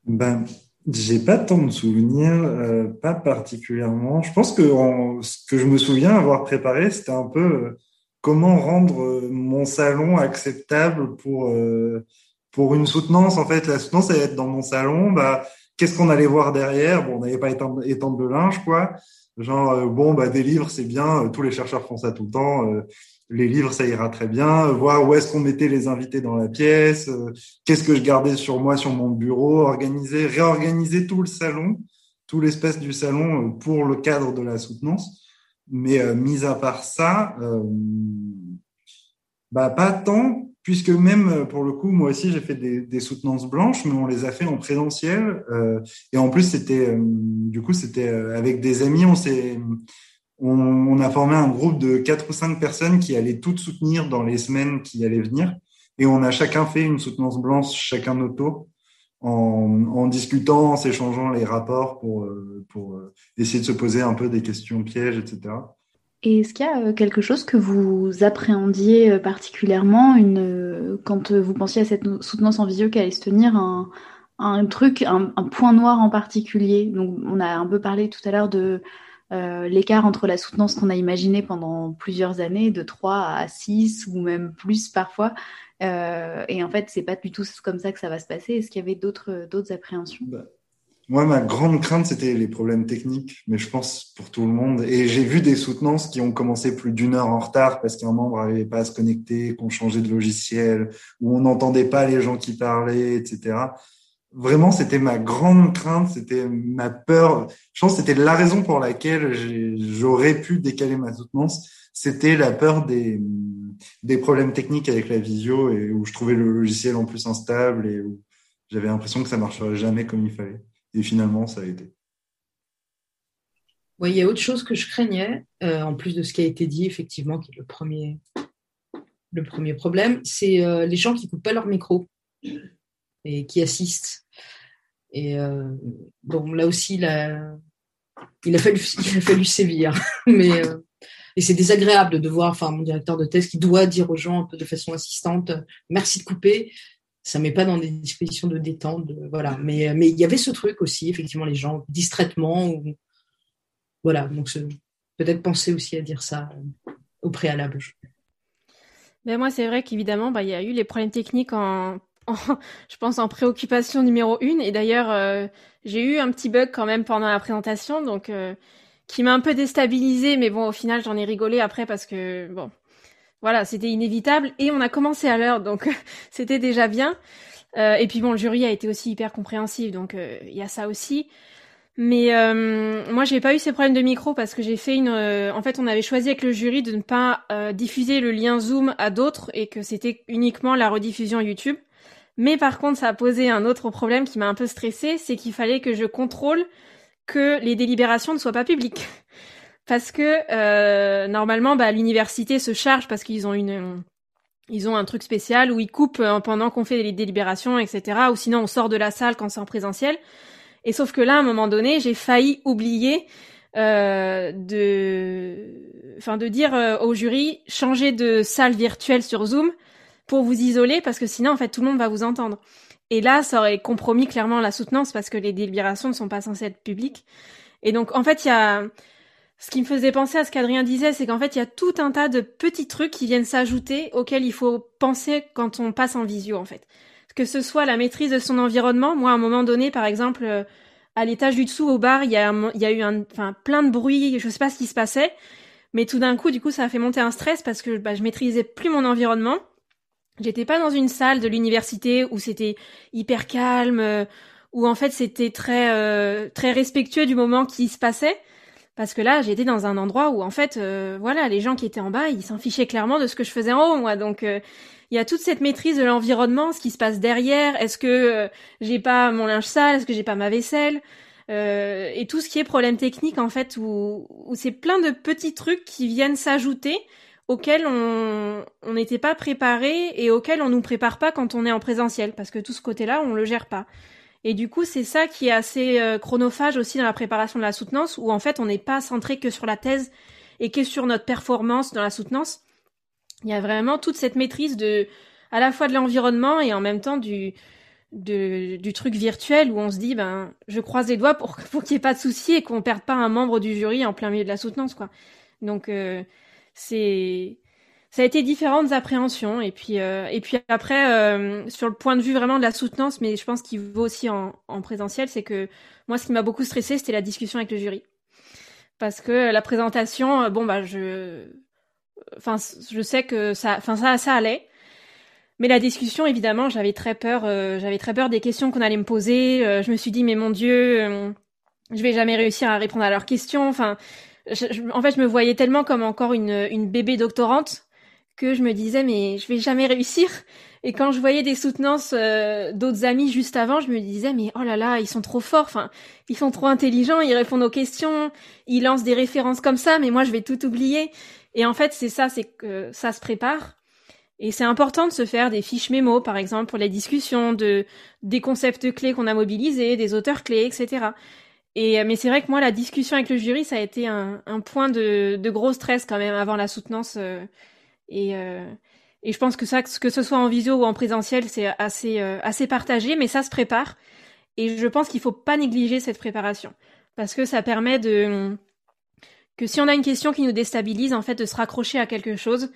Ben, j'ai pas tant de souvenirs, euh, pas particulièrement. Je pense que ce que je me souviens avoir préparé, c'était un peu euh, comment rendre euh, mon salon acceptable pour pour une soutenance. En fait, la soutenance, elle être dans mon salon. Bah, qu'est-ce qu'on allait voir derrière? Bon, on n'allait pas étendre, étendre le linge, quoi. Genre, bon, bah, des livres, c'est bien. Tous les chercheurs font ça tout le temps les livres, ça ira très bien. Voir où est-ce qu'on mettait les invités dans la pièce, euh, qu'est-ce que je gardais sur moi, sur mon bureau, organiser, réorganiser tout le salon, tout l'espace du salon euh, pour le cadre de la soutenance. Mais euh, mis à part ça, bah pas tant, puisque même pour le coup, moi aussi j'ai fait des, des, soutenances blanches, mais on les a fait en présentiel. et en plus, c'était du coup c'était avec des amis, on s'est on, a formé un groupe de quatre ou cinq personnes qui allaient toutes soutenir dans les semaines qui allaient venir. Et on a chacun fait une soutenance blanche, chacun notre tour, en, discutant, en s'échangeant les rapports pour, euh, pour euh, essayer de se poser un peu des questions pièges, etc. Et est-ce qu'il y a euh, quelque chose que vous appréhendiez particulièrement? Une, quand vous pensiez à cette soutenance en visio qui allait se tenir un, un truc, un, point noir en particulier? Donc, on a un peu parlé tout à l'heure de euh, l'écart entre la soutenance qu'on a imaginé pendant plusieurs années, de 3 à 6 ou même plus parfois. Euh, et en fait, c'est pas du tout comme ça que ça va se passer. Est-ce qu'il y avait d'autres appréhensions? Bah, Moi, ma grande crainte, c'était les problèmes techniques, mais je pense pour tout le monde. Et j'ai vu des soutenances qui ont commencé plus d'une heure en retard parce qu'un membre n'arrivait pas à se connecter, qu'on changeait de logiciel, où on n'entendait pas les gens qui parlaient, etc vraiment, c'était ma grande crainte, c'était ma peur. Je pense que c'était la raison pour laquelle j'aurais pu décaler ma soutenance. C'était la peur des, problèmes techniques avec la visio et où je trouvais le logiciel en plus instable et où j'avais l'impression que ça marcherait jamais comme il fallait. Et finalement, ça a été. Oui, il y a autre chose que je craignais, euh, en plus de ce qui a été dit, effectivement, qui est le premier, le premier problème, c'est euh, les gens qui ne coupent pas leur micro et qui assistent. Et euh, là aussi, il a, fallu, il a fallu sévir. [LAUGHS] Mais, euh, et c'est désagréable de voir enfin, mon directeur de thèse qui doit dire aux gens un peu de façon assistante merci de couper. Ça ne met pas dans des dispositions de détente. voilà. Mais, mais il y avait ce truc aussi, effectivement, les gens distraitement. Voilà. Donc, peut-être penser aussi à dire ça au préalable. Ben moi, c'est vrai qu'évidemment, bah, il y a eu les problèmes techniques en [LAUGHS] je pense en préoccupation numéro une. Et d'ailleurs, euh, j'ai eu un petit bug quand même pendant la présentation, donc euh, qui m'a un peu déstabilisé. Mais bon, au final, j'en ai rigolé après parce que bon, voilà, c'était inévitable. Et on a commencé à l'heure, donc [LAUGHS] c'était déjà bien. Euh, et puis bon, le jury a été aussi hyper compréhensif, donc il y a ça aussi. Mais moi, j'ai pas eu ces problèmes de micro parce que j'ai fait une. en fait, on avait choisi avec le jury de ne pas diffuser le lien Zoom à d'autres et que c'était uniquement la rediffusion YouTube. Mais par contre, ça a posé un autre problème qui m'a un peu stressé, c'est qu'il fallait que je contrôle que les délibérations ne soient pas publiques. [LAUGHS] Parce que euh, normalement, bah, l'université se charge parce qu'ils ont une, ils ont un truc spécial où ils coupent euh, pendant qu'on fait les délibérations, etc. Ou sinon, on sort de la salle quand c'est en présentiel. Et sauf que là, à un moment donné, j'ai failli oublier euh, de, enfin, de dire euh, au jury changer de salle virtuelle sur Zoom pour vous isoler parce que sinon en fait tout le monde va vous entendre. Et là, ça aurait compromis clairement la soutenance parce que les délibérations ne sont pas censées être publiques. Et donc en fait, il y a ce qui me faisait penser à ce qu'Adrien disait, c'est qu'en fait, il y a tout un tas de petits trucs qui viennent s'ajouter auxquels il faut penser quand on passe en visio en fait. Que ce soit la maîtrise de son environnement, moi à un moment donné par exemple euh, à l'étage du dessous au bar, il y a, eu un, enfin, plein de bruit, je sais pas ce qui se passait, mais tout d'un coup, du coup, ça a fait monter un stress parce que bah, je maîtrisais plus mon environnement. J'étais pas dans une salle de l'université où c'était hyper calme, euh, où en fait c'était très euh, très respectueux du moment qui se passait. Parce que là, j'étais dans un endroit où en fait, euh, voilà, les gens qui étaient en bas, ils s'en fichaient clairement de ce que je faisais en haut, moi. Donc, il y a toute cette maîtrise de l'environnement, ce qui se passe derrière. Est-ce que j'ai pas mon linge sale? Est-ce que j'ai pas ma vaisselle? Et tout ce qui est problème technique, en fait, où, où c'est plein de petits trucs qui viennent s'ajouter auxquels on n'était pas préparé et auxquels on nous prépare pas quand on est en présentiel, parce que tout ce côté-là, on le gère pas. Et du coup, c'est ça qui est assez euh, chronophage aussi dans la préparation de la soutenance, où en fait, on n'est pas centré que sur la thèse et que sur notre performance dans la soutenance. Il y a vraiment toute cette maîtrise de, à la fois de l'environnement et en même temps du, du truc virtuel où on se dit, ben, je croise les doigts pour, [LAUGHS] pour qu'il n'y ait pas de soucis et qu'on perde pas un membre du jury en plein milieu de la soutenance, quoi. Donc, euh, c'est ça a été différentes appréhensions et puis euh, et puis après euh, sur le point de vue vraiment de la soutenance mais je pense qu'il vaut aussi en, en présentiel c'est que moi ce qui m'a beaucoup stressé c'était la discussion avec le jury. Parce que la présentation euh, bon bah je enfin je sais que ça enfin ça ça allait. Mais la discussion évidemment j'avais très peur j'avais très peur des questions qu'on allait me poser. Je me suis dit mais mon dieu je vais jamais réussir à répondre à leurs questions. Enfin en fait, je me voyais tellement comme encore une, une bébé doctorante que je me disais mais je vais jamais réussir. Et quand je voyais des soutenances euh, d'autres amis juste avant, je me disais mais oh là là, ils sont trop forts, enfin, ils sont trop intelligents, ils répondent aux questions, ils lancent des références comme ça, mais moi je vais tout oublier. Et en fait, c'est ça, c'est que ça se prépare. Et c'est important de se faire des fiches mémo, par exemple, pour les discussions, de des concepts clés qu'on a mobilisés, des auteurs clés, etc. Et, euh, mais c'est vrai que moi, la discussion avec le jury, ça a été un, un point de, de, gros stress quand même avant la soutenance. Euh, et, euh, et je pense que ça, que ce soit en visio ou en présentiel, c'est assez, assez partagé, mais ça se prépare. Et je pense qu'il faut pas négliger cette préparation parce que ça permet de que si on a une question qui nous déstabilise, en fait, de se raccrocher à quelque chose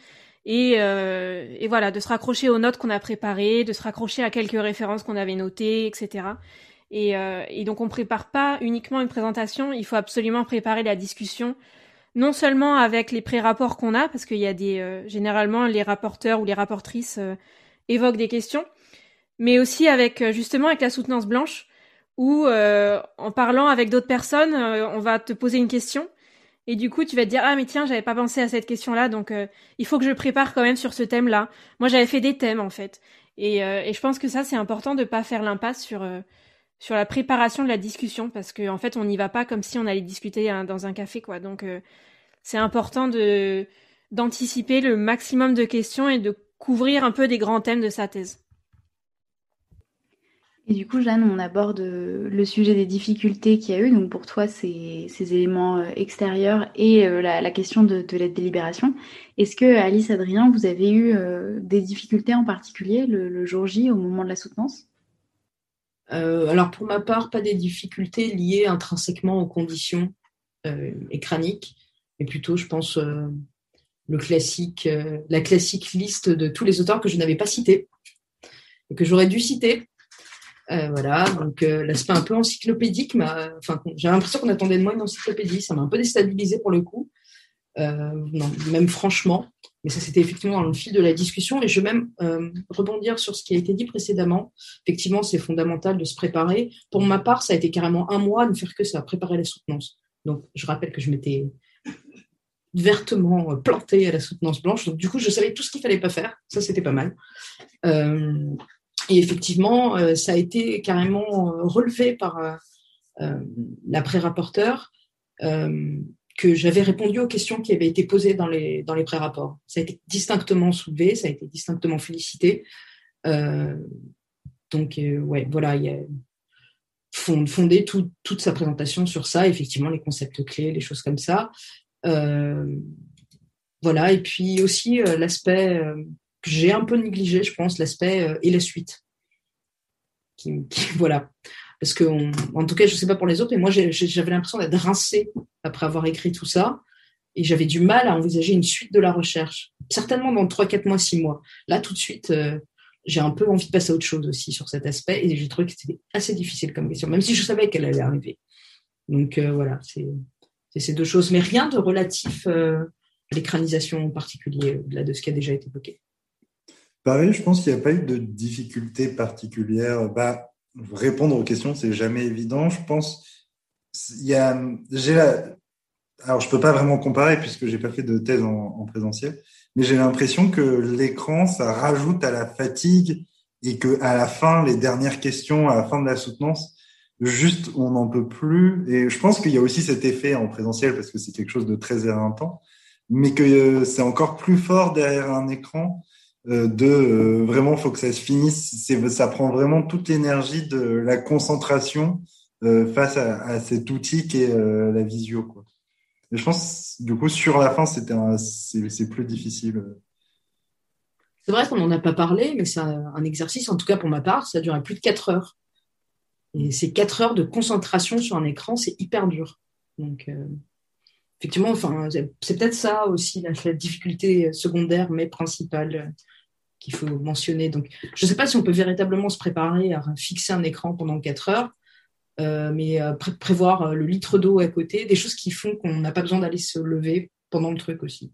et, euh, et voilà, de se raccrocher aux notes qu'on a préparées, de se raccrocher à quelques références qu'on avait notées, etc. Et, euh, et donc on prépare pas uniquement une présentation, il faut absolument préparer la discussion, non seulement avec les pré-rapports qu'on a, parce qu'il y a des euh, généralement les rapporteurs ou les rapportrices euh, évoquent des questions, mais aussi avec euh, justement avec la soutenance blanche, où en parlant avec d'autres personnes, on va te poser une question. Et du coup, tu vas te dire ah mais tiens, j'avais pas pensé à cette question-là, donc euh, il faut que je prépare quand même sur ce thème-là. Moi, j'avais fait des thèmes en fait, et, euh, et je pense que ça c'est important de pas faire l'impasse sur euh, sur la préparation de la discussion parce qu'en en fait, on n'y va pas comme si on allait discuter hein, dans un café quoi. Donc c'est important de d'anticiper le maximum de questions et de couvrir un peu des grands thèmes de sa thèse. Et du coup, Jeanne, on aborde euh, le sujet des difficultés qu'il y a eu. Donc pour toi, ces, ces éléments euh, extérieurs et euh, la, question de, de l'aide délibération. Est-ce que Alice, Adrien, vous avez eu des difficultés en particulier le, jour J au moment de la soutenance? Alors pour ma part, pas des difficultés liées intrinsèquement aux conditions écraniques, mais plutôt, je pense, le classique, la classique liste de tous les auteurs que je n'avais pas cités et que j'aurais dû citer. Euh, voilà, donc euh, l'aspect un peu encyclopédique, enfin, j'ai l'impression qu'on attendait de moi une encyclopédie, ça m'a un peu déstabilisé pour le coup, euh, même franchement, mais ça c'était effectivement dans le fil de la discussion, et je vais même rebondir sur ce qui a été dit précédemment. Effectivement, c'est fondamental de se préparer. Pour ma part, ça a été carrément un mois de ne faire que ça, préparer la soutenance. Donc, je rappelle que je m'étais vertement plantée à la soutenance blanche. Donc, du coup, je savais tout ce qu'il fallait pas faire. Ça, c'était pas mal. Euh, et effectivement, euh, ça a été carrément euh, relevé par euh, l'après-rapporteur que j'avais répondu aux questions qui avaient été posées dans les, dans les pré-rapports. Ça a été distinctement soulevé, ça a été distinctement félicité. donc, ouais, voilà, il a fondé toute sa présentation sur ça, effectivement, les concepts clés, les choses comme ça. voilà, et puis aussi l'aspect que j'ai un peu négligé, je pense, l'aspect euh, et la suite. Qui, [LAUGHS] voilà. Parce que, en tout cas, je ne sais pas pour les autres, mais moi, j'avais l'impression d'être rincée après avoir écrit tout ça. Et j'avais du mal à envisager une suite de la recherche. Certainement dans 3, 4 mois, 6 mois. Là, tout de suite, euh, j'ai un peu envie de passer à autre chose aussi sur cet aspect. Et j'ai trouvé que c'était assez difficile comme question, même si je savais qu'elle allait arriver. Donc euh, voilà, c'est ces deux choses. Mais rien de relatif à l'écranisation en particulier, là, de ce qui a déjà été évoqué. Pareil, je pense qu'il n'y a pas eu de difficultés particulières. Bah, répondre aux questions, c'est jamais évident. Je pense, il y a, j'ai la, alors je peux pas vraiment comparer puisque j'ai pas fait de thèse en, présentiel, mais j'ai l'impression que l'écran, ça rajoute à la fatigue et que à la fin, les dernières questions, à la fin de la soutenance, juste on n'en peut plus. Et je pense qu'il y a aussi cet effet en présentiel parce que c'est quelque chose de très éreintant, mais que euh, c'est encore plus fort derrière un écran de euh, vraiment faut que ça se finisse. Ça prend vraiment toute l'énergie de la concentration euh, face à, cet outil qui est la visio. Et je pense, du coup, sur la fin, c'était c'est plus difficile. C'est vrai qu'on n'en a pas parlé, mais c'est un exercice, en tout cas pour ma part, ça durait plus de 4 heures. Et ces 4 heures de concentration sur un écran, c'est hyper dur. Donc, effectivement, c'est peut-être ça aussi la, difficulté secondaire, mais principale qu'il faut mentionner. Donc, je ne sais pas si on peut véritablement se préparer à fixer un écran pendant 4 heures, euh, mais euh, prévoir euh, le litre d'eau à côté, des choses qui font qu'on n'a pas besoin d'aller se lever pendant le truc aussi.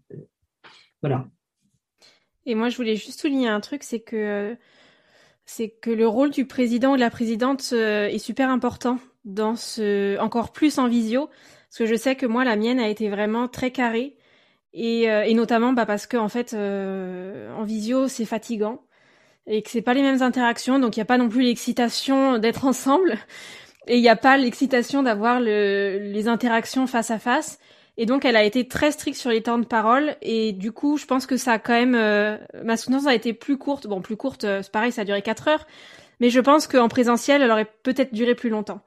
Voilà. Et moi, je voulais juste souligner un truc, c'est que c'est que le rôle du président ou de la présidente est super important dans ce, encore plus en visio, parce que je sais que moi, la mienne a été vraiment très carrée. Et, euh, notamment bah, parce que en fait, euh, en visio, c'est fatigant et que c'est pas les mêmes interactions, donc il n'y a pas non plus l'excitation d'être ensemble [LAUGHS] et il n'y a pas l'excitation d'avoir le, les interactions face à face. Et donc elle a été très stricte sur les temps de parole et du coup je pense que ça a quand même euh, ma soutenance a été plus courte. Bon plus courte, c'est pareil, ça a duré 4 heures, mais je pense qu'en présentiel elle aurait peut-être duré plus longtemps.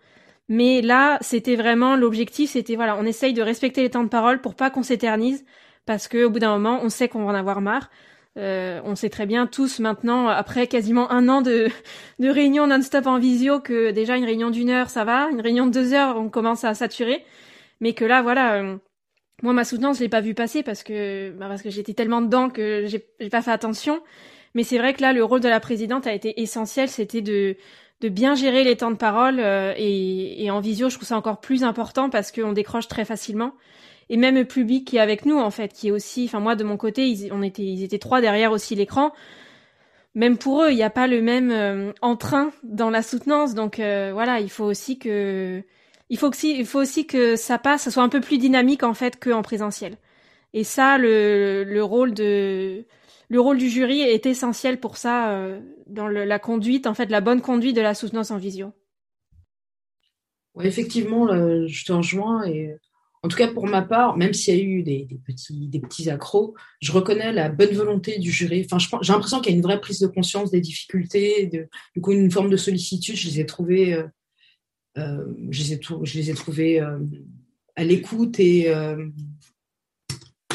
Mais là c'était vraiment l'objectif, c'était voilà, on essaye de respecter les temps de parole pour pas qu'on s'éternise parce qu'au bout d'un moment, on sait qu'on va en avoir marre. Euh, on sait très bien tous maintenant, après quasiment un an de, de réunions non-stop en visio, que déjà une réunion d'une heure, ça va, une réunion de deux heures, on commence à saturer, mais que là, voilà, euh, moi ma soutenance, je l'ai pas vu passer parce que bah, parce que j'étais tellement dedans que j'ai pas fait attention. Mais c'est vrai que là, le rôle de la présidente a été essentiel, c'était de de bien gérer les temps de parole euh, et, et en visio, je trouve ça encore plus important parce qu'on décroche très facilement et même le public qui est avec nous en fait, qui est aussi, enfin moi de mon côté, ils, on était, ils étaient trois derrière aussi l'écran. Même pour eux, il n'y a pas le même euh, entrain dans la soutenance, donc euh, voilà, il faut aussi que, il faut aussi, il faut aussi que ça passe, ça soit un peu plus dynamique en fait qu'en présentiel. Et ça, le, le rôle de, le rôle du jury est essentiel pour ça euh, dans la conduite, en fait, la bonne conduite de la soutenance en visio. Ouais, effectivement, je te rejoins et en tout cas pour ma part, même s'il y a eu des, petits, des accros, je reconnais la bonne volonté du jury. Enfin, j'ai l'impression qu'il y a une vraie prise de conscience des difficultés, du coup une forme de sollicitude. Je les ai trouvés, euh, euh je les ai, trouvés euh, à l'écoute et euh,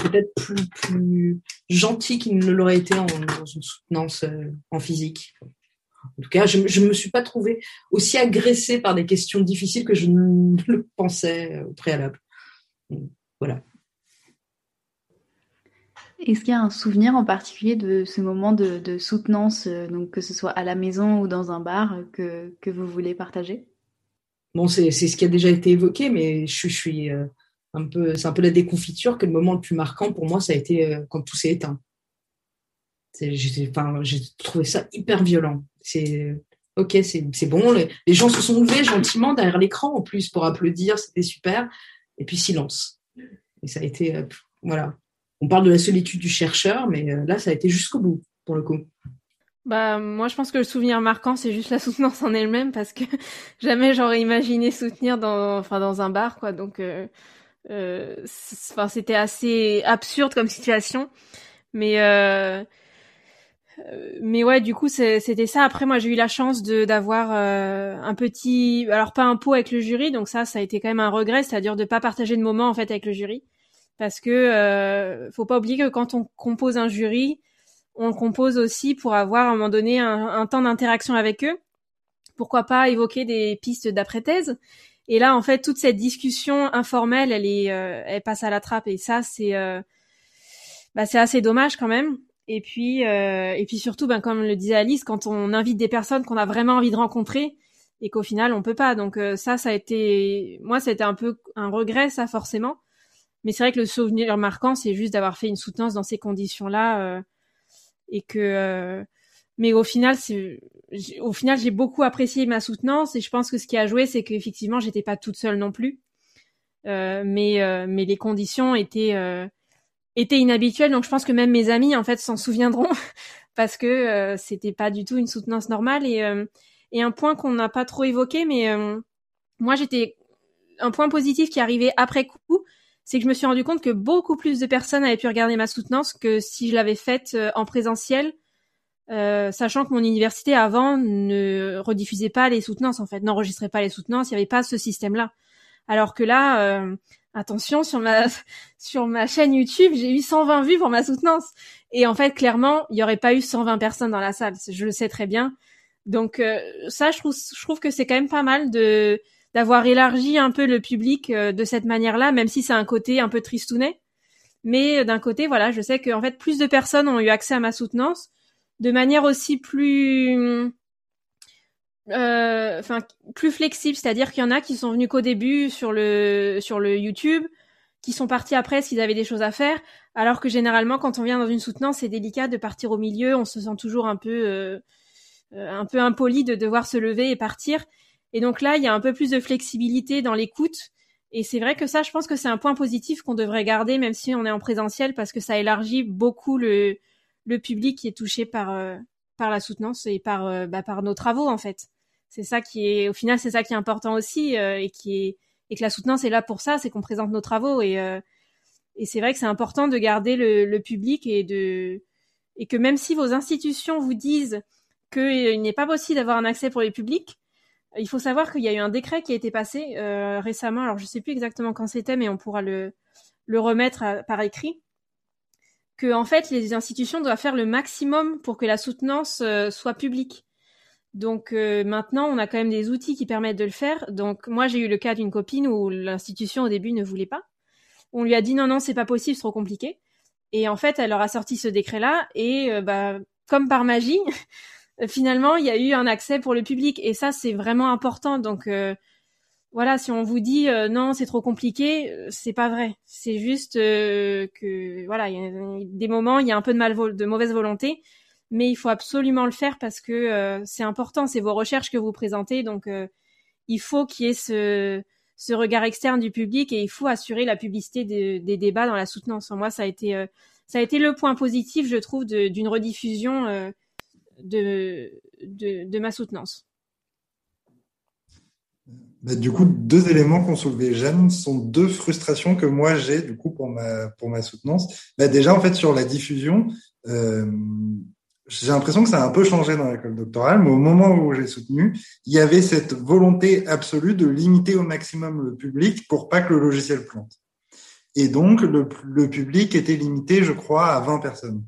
peut-être plus, plus gentils qu'ils ne l'auraient été en, dans une soutenance euh, en physique. En tout cas, je ne me suis pas trouvée aussi agressée par des questions difficiles que je ne le pensais au préalable. Voilà. Est-ce qu'il y a un souvenir en particulier de ce moment de, soutenance, euh, donc que ce soit à la maison ou dans un bar, que, vous voulez partager? Bon, c'est ce qui a déjà été évoqué, mais je, suis euh, c'est un peu la déconfiture que le moment le plus marquant pour moi, ça a été euh, quand tout s'est éteint. J'ai trouvé ça hyper violent. C'est ok, c'est bon. Les, gens se sont levés gentiment derrière l'écran en plus pour applaudir, c'était super et puis silence. Et ça a été, euh, voilà. On parle de la solitude du chercheur, mais euh, là, ça a été jusqu'au bout, pour le coup. Bah, moi, je pense que le souvenir marquant, c'est juste la soutenance en elle-même, parce que [LAUGHS] jamais j'aurais imaginé soutenir dans, enfin, dans un bar, quoi. Donc, euh, euh enfin, c'était assez absurde comme situation. Mais, euh, euh, mais ouais, du coup, c'était ça. Après, moi, j'ai eu la chance de d'avoir euh, un petit, alors pas un pot avec le jury, donc ça, ça a été quand même un regret, c'est-à-dire de pas partager de moment en fait avec le jury, parce que euh, faut pas oublier que quand on compose un jury, on le compose aussi pour avoir à un moment donné un temps d'interaction avec eux. Pourquoi pas évoquer des pistes d'après-thèse? Et là, en fait, toute cette discussion informelle, elle est, elle passe à la trappe, et ça, c'est bah, c'est assez dommage quand même. Et puis, euh, et puis surtout, ben, comme le disait Alice, quand on invite des personnes qu'on a vraiment envie de rencontrer et qu'au final on peut pas. Donc euh, ça, ça a été, moi, c'était un peu un regret, ça forcément. Mais c'est vrai que le souvenir marquant, c'est juste d'avoir fait une soutenance dans ces conditions-là euh, et que. Euh, mais au final, c'est, au final, j'ai beaucoup apprécié ma soutenance et je pense que ce qui a joué, c'est qu'effectivement, j'étais pas toute seule non plus. mais mais les conditions étaient était inhabituel. Donc je pense que même mes amis en fait s'en souviendront [LAUGHS] parce que euh, c'était pas du tout une soutenance normale. Et, euh, et un point qu'on n'a pas trop évoqué, mais euh, moi j'étais un point positif qui arrivait après coup, c'est que je me suis rendu compte que beaucoup plus de personnes avaient pu regarder ma soutenance que si je l'avais faite en présentiel. Sachant que mon université avant ne rediffusait pas les soutenances en fait, n'enregistrait pas les soutenances, il n'y avait pas ce système-là. Alors que là, attention sur ma [LAUGHS] sur ma chaîne YouTube, j'ai eu 120 vues pour ma soutenance. Et en fait, clairement, il y aurait pas eu 120 personnes dans la salle. Je le sais très bien. Donc euh, ça, je trouve je trouve que c'est quand même pas mal de d'avoir élargi un peu le public euh, de cette manière-là, même si c'est un côté un peu tristounet. Mais euh, d'un côté, voilà, je sais qu'en fait, plus de personnes ont eu accès à ma soutenance de manière aussi plus euh, enfin plus flexible, c'est-à-dire qu'il y en a qui sont venus qu'au début sur le sur le YouTube, qui sont partis après s'ils avaient des choses à faire, alors que généralement quand on vient dans une soutenance, c'est délicat de partir au milieu, on se sent toujours un peu euh, euh, un peu impoli de devoir se lever et partir. Et donc là, il y a un peu plus de flexibilité dans l'écoute. Et c'est vrai que ça, je pense que c'est un point positif qu'on devrait garder, même si on est en présentiel, parce que ça élargit beaucoup le, le public qui est touché par, par la soutenance et par, bah, par nos travaux, en fait c'est ça qui est, au final, c'est ça qui est important aussi euh, et qui est et que la soutenance est là pour ça, c'est qu'on présente nos travaux et euh, et c'est vrai que c'est important de garder le, le, public et de et que même si vos institutions vous disent qu'il n'est pas possible d'avoir un accès pour les publics, il faut savoir qu'il y a eu un décret qui a été passé euh, récemment. Alors je sais plus exactement quand c'était, mais on pourra le le remettre par écrit. Que en fait les institutions doivent faire le maximum pour que la soutenance euh, soit publique. Donc euh, maintenant, on a quand même des outils qui permettent de le faire. Donc moi, j'ai eu le cas d'une copine où l'institution au début ne voulait pas. On lui a dit non non, c'est pas possible, c'est trop compliqué. Et en fait, elle leur a sorti ce décret-là et euh, bah comme par magie, [LAUGHS] finalement, il y a eu un accès pour le public et ça c'est vraiment important. Donc voilà, si on vous dit euh, non, c'est trop compliqué, euh, c'est pas vrai. C'est juste euh, que voilà, il y a des moments, il y a un peu de mal de mauvaise volonté, mais il faut absolument le faire parce que c'est important. C'est vos recherches que vous présentez, donc il faut qu'il y ait ce, ce regard externe du public et il faut assurer la publicité des débats dans la soutenance. Moi, ça a été ça a été le point positif, je trouve, d'une rediffusion de, de, de ma soutenance. Bah, du coup, deux éléments qu'ont soulevé Jeanne sont deux frustrations que moi j'ai du coup pour ma pour ma soutenance. Bah, déjà, en fait, sur la diffusion, euh, j'ai l'impression que ça a un peu changé dans l'école doctorale, mais au moment où j'ai soutenu, il y avait cette volonté absolue de limiter au maximum le public pour pas que le logiciel plante. Et donc, le, le public était limité, je crois, à 20 personnes.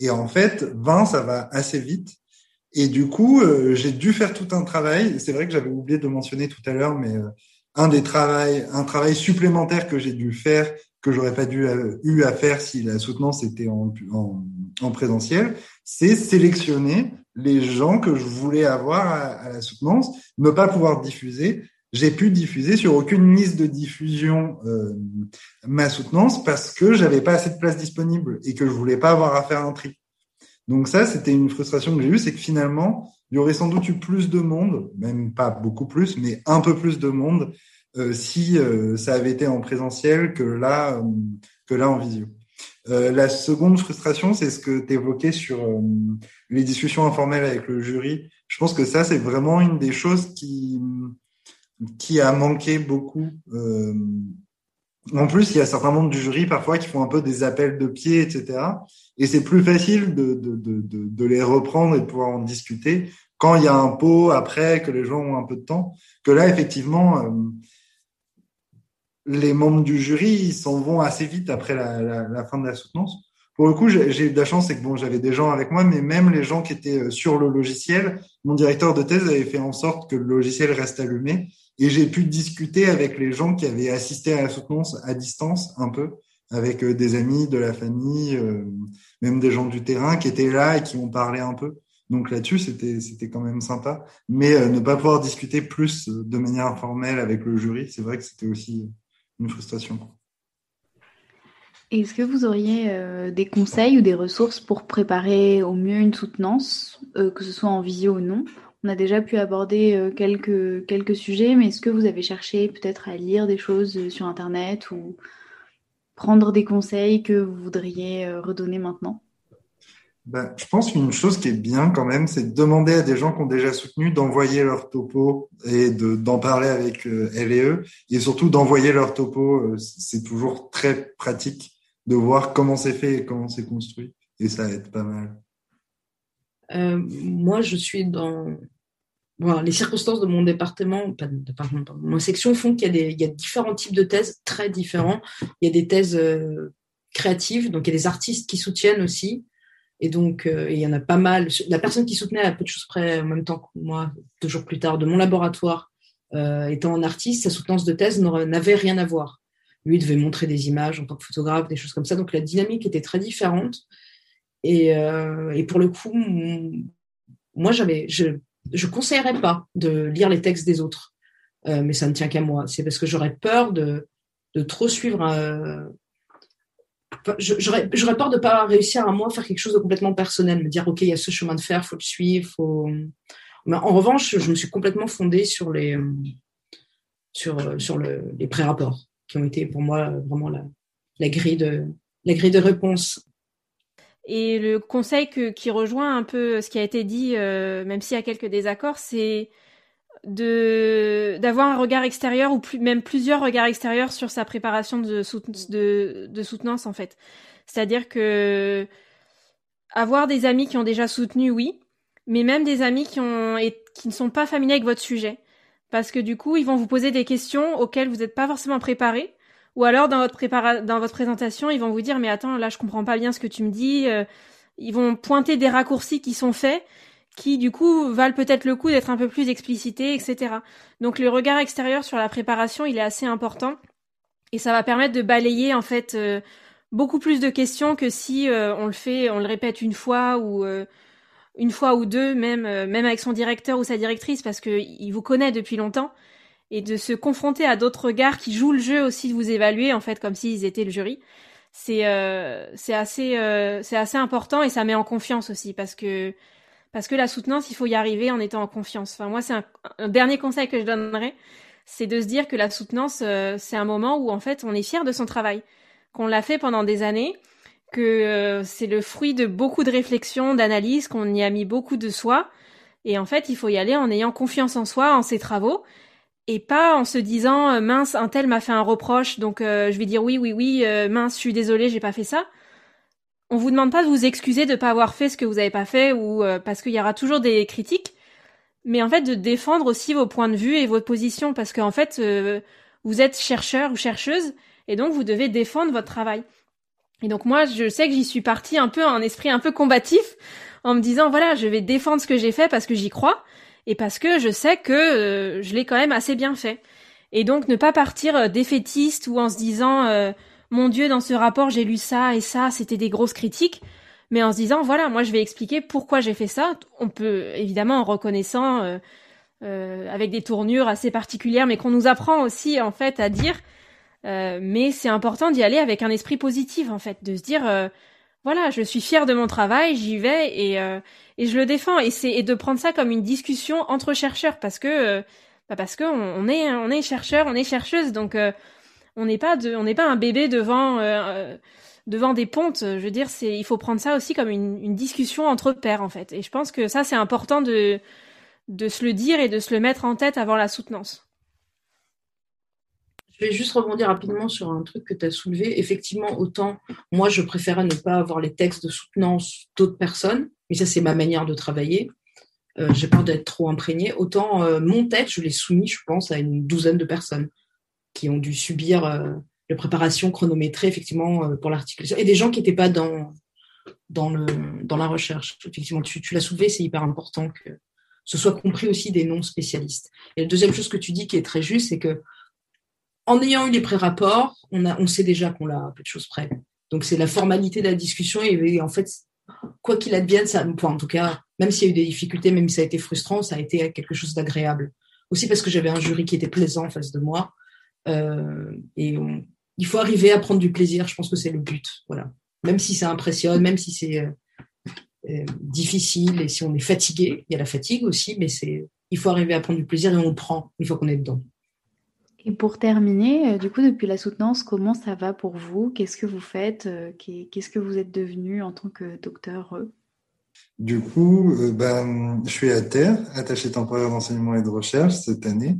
Et en fait, 20, ça va assez vite. Et du coup, euh, j'ai dû faire tout un travail. C'est vrai que j'avais oublié de mentionner tout à l'heure, mais euh, un des travails, un travail supplémentaire que j'ai dû faire, que j'aurais pas dû euh, eu à faire si la soutenance était en, en, en présentiel, c'est sélectionner les gens que je voulais avoir à, à, la soutenance, ne pas pouvoir diffuser. J'ai pu diffuser sur aucune liste de diffusion euh, ma soutenance parce que j'avais pas assez de place disponible et que je voulais pas avoir à faire un tri. Donc ça, c'était une frustration que j'ai eue, c'est que finalement, il y aurait sans doute eu plus de monde, même pas beaucoup plus, mais un peu plus de monde euh, si euh, ça avait été en présentiel que là, euh, que là en visio. La seconde frustration, c'est ce que tu évoquais sur les discussions informelles avec le jury. Je pense que ça, c'est vraiment une des choses qui qui a manqué beaucoup. En plus, il y a certains membres du jury parfois qui font un peu des appels de pied, etc. Et c'est plus facile de, de, de, de, les reprendre et de pouvoir en discuter quand il y a un pot après, que les gens ont un peu de temps, que là, effectivement, euh, les membres du jury, s'en vont assez vite après la, la, la, fin de la soutenance. Pour le coup, j'ai eu de la chance, c'est que bon, j'avais des gens avec moi, mais même les gens qui étaient euh, sur le logiciel, mon directeur de thèse avait fait en sorte que le logiciel reste allumé et j'ai pu discuter avec les gens qui avaient assisté à la soutenance à distance un peu avec euh, des amis, de la famille, euh, même des gens du terrain qui étaient là et qui ont parlé un peu. Donc là-dessus, c'était c'était quand même sympa. Mais euh, ne pas pouvoir discuter plus de manière informelle avec le jury, c'est vrai que c'était aussi une frustration. Est-ce que vous auriez des conseils ou des ressources pour préparer au mieux une soutenance, que ce soit en visio ou non? On a déjà pu aborder quelques, quelques sujets, mais est-ce que vous avez cherché peut-être à lire des choses sur Internet ou prendre des conseils que vous voudriez euh, redonner maintenant? Ben, je pense qu'une chose qui est bien quand même, c'est de demander à des gens qui ont déjà soutenu d'envoyer leur topo et d'en parler avec euh, elle et eux, et surtout d'envoyer leur topo. Euh, c'est toujours très pratique de voir comment c'est fait et comment c'est construit, et ça aide pas mal. Euh, moi, je suis dans Les circonstances de mon département, pas de département, pardon, mon section font qu'il y, a a différents types de thèses très différents. Il y a des thèses euh, créatives, donc il y a des artistes qui soutiennent aussi. Et donc, euh, il y en a pas mal. La personne qui soutenait à peu de choses près, en même temps que moi, deux jours plus tard, de mon laboratoire, euh, étant un artiste, sa soutenance de thèse n'avait rien à voir. Lui devait montrer des images en tant que photographe, des choses comme ça. Donc, la dynamique était très différente. Et, pour le coup, moi, j'avais, je conseillerais pas de lire les textes des autres, euh, mais ça ne tient qu'à moi. C'est parce que j'aurais peur de, trop suivre. Euh, j'aurais, peur de pas réussir à moi faire quelque chose de complètement personnel, me dire ok, il y a ce chemin de fer, faut le suivre, faut. Mais en revanche, je me suis complètement fondée sur les sur pré-rapports qui ont été pour moi vraiment la, la grille de la grille de réponse et le conseil qui rejoint un peu ce qui a été dit, euh, même s'il y a quelques désaccords, c'est de d'avoir un regard extérieur ou plus, même plusieurs regards extérieurs sur sa préparation de soutenance en fait. C'est-à-dire que avoir des amis qui ont déjà soutenu, oui, mais même des amis qui ont et qui ne sont pas familiers avec votre sujet, parce que du coup ils vont vous poser des questions auxquelles vous n'êtes pas forcément préparé ou alors dans votre prépara dans votre présentation, ils vont vous dire mais attends là je comprends pas bien ce que tu me dis. Euh, ils vont pointer des raccourcis qui sont faits, qui du coup valent peut-être le coup d'être un peu plus explicités, etc. Donc le regard extérieur sur la préparation, il est assez important et ça va permettre de balayer en fait euh, beaucoup plus de questions que si euh, on le fait, on le répète une fois ou une fois ou deux, même même avec son directeur ou sa directrice parce que il vous connaît depuis longtemps et de se confronter à d'autres regards qui jouent le jeu aussi de vous évaluer en fait comme s'ils étaient le jury. C'est euh, c'est assez euh, c'est assez important et ça met en confiance aussi parce que parce que la soutenance il faut y arriver en étant en confiance. Enfin moi c'est un, dernier conseil que je donnerais c'est de se dire que la soutenance euh, c'est un moment où en fait on est fier de son travail qu'on l'a fait pendant des années que c'est le fruit de beaucoup de réflexions d'analyses qu'on y a mis beaucoup de soi. Et en fait il faut y aller en ayant confiance en soi en ses travaux et pas en se disant euh, mince un tel m'a fait un reproche donc euh, je vais dire oui oui oui euh, mince je suis désolée j'ai pas fait ça. On vous demande pas de vous excuser de pas avoir fait ce que vous avez pas fait ou parce qu'il y aura toujours des critiques mais en fait de défendre aussi vos points de vue et votre position parce qu'en fait vous êtes chercheur ou chercheuse et donc vous devez défendre votre travail. Et donc moi je sais que j'y suis partie un peu en esprit un peu combatif en me disant voilà je vais défendre ce que j'ai fait parce que j'y crois et parce que je sais que euh, je l'ai quand même assez bien fait. Et donc ne pas partir euh, défaitiste ou en se disant euh, mon Dieu dans ce rapport j'ai lu ça et ça c'était des grosses critiques, mais en se disant voilà moi je vais expliquer pourquoi j'ai fait ça. On peut évidemment en reconnaissant avec des tournures assez particulières, mais qu'on nous apprend aussi en fait à dire. mais c'est important d'y aller avec un esprit positif en fait, de se dire voilà, je suis fière de mon travail, j'y vais et, euh, et je le défends. Et c'est et de prendre ça comme une discussion entre chercheurs parce que euh, bah parce que on, est on est chercheur, on est chercheuse, donc euh, on n'est pas de on n'est pas un bébé devant devant des pontes. Je veux dire, c'est il faut prendre ça aussi comme une, une discussion entre pairs en fait. Et je pense que ça c'est important de de se le dire et de se le mettre en tête avant la soutenance. Je vais juste rebondir rapidement sur un truc que tu as soulevé. Effectivement, autant moi, je préférais ne pas avoir les textes de soutenance d'autres personnes, mais ça, c'est ma manière de travailler. Euh, j'ai peur d'être trop imprégnée. Autant euh, mon texte, je l'ai soumis, je pense, à une douzaine de personnes qui ont dû subir euh, la préparation chronométrée, effectivement, pour l'articulation. Et des gens qui n'étaient pas dans, dans la recherche. Effectivement, tu, tu l'as soulevé, c'est hyper important que ce soit compris aussi des non-spécialistes. Et la deuxième chose que tu dis qui est très juste, c'est que en ayant eu les pré-rapports, on, a, on sait déjà qu'on à peu de choses près. Donc c'est la formalité de la discussion et en fait, quoi qu'il advienne, ça, en tout cas, même s'il y a eu des difficultés, même si ça a été frustrant, ça a été quelque chose d'agréable. Aussi parce que j'avais un jury qui était plaisant en face de moi. Euh, et il faut arriver à prendre du plaisir, je pense que c'est le but. Voilà. Même si ça impressionne, même si c'est euh, euh, difficile et si on est fatigué, il y a la fatigue aussi, mais c'est il faut arriver à prendre du plaisir et on le prend une fois qu'on est dedans. Et pour terminer, euh, du coup, depuis la soutenance, comment ça va pour vous? Qu'est-ce que vous faites? Euh, Qu'est-ce que vous êtes devenu en tant que docteur Du coup, euh, ben, je suis à terre, attaché temporaire d'enseignement et de recherche cette année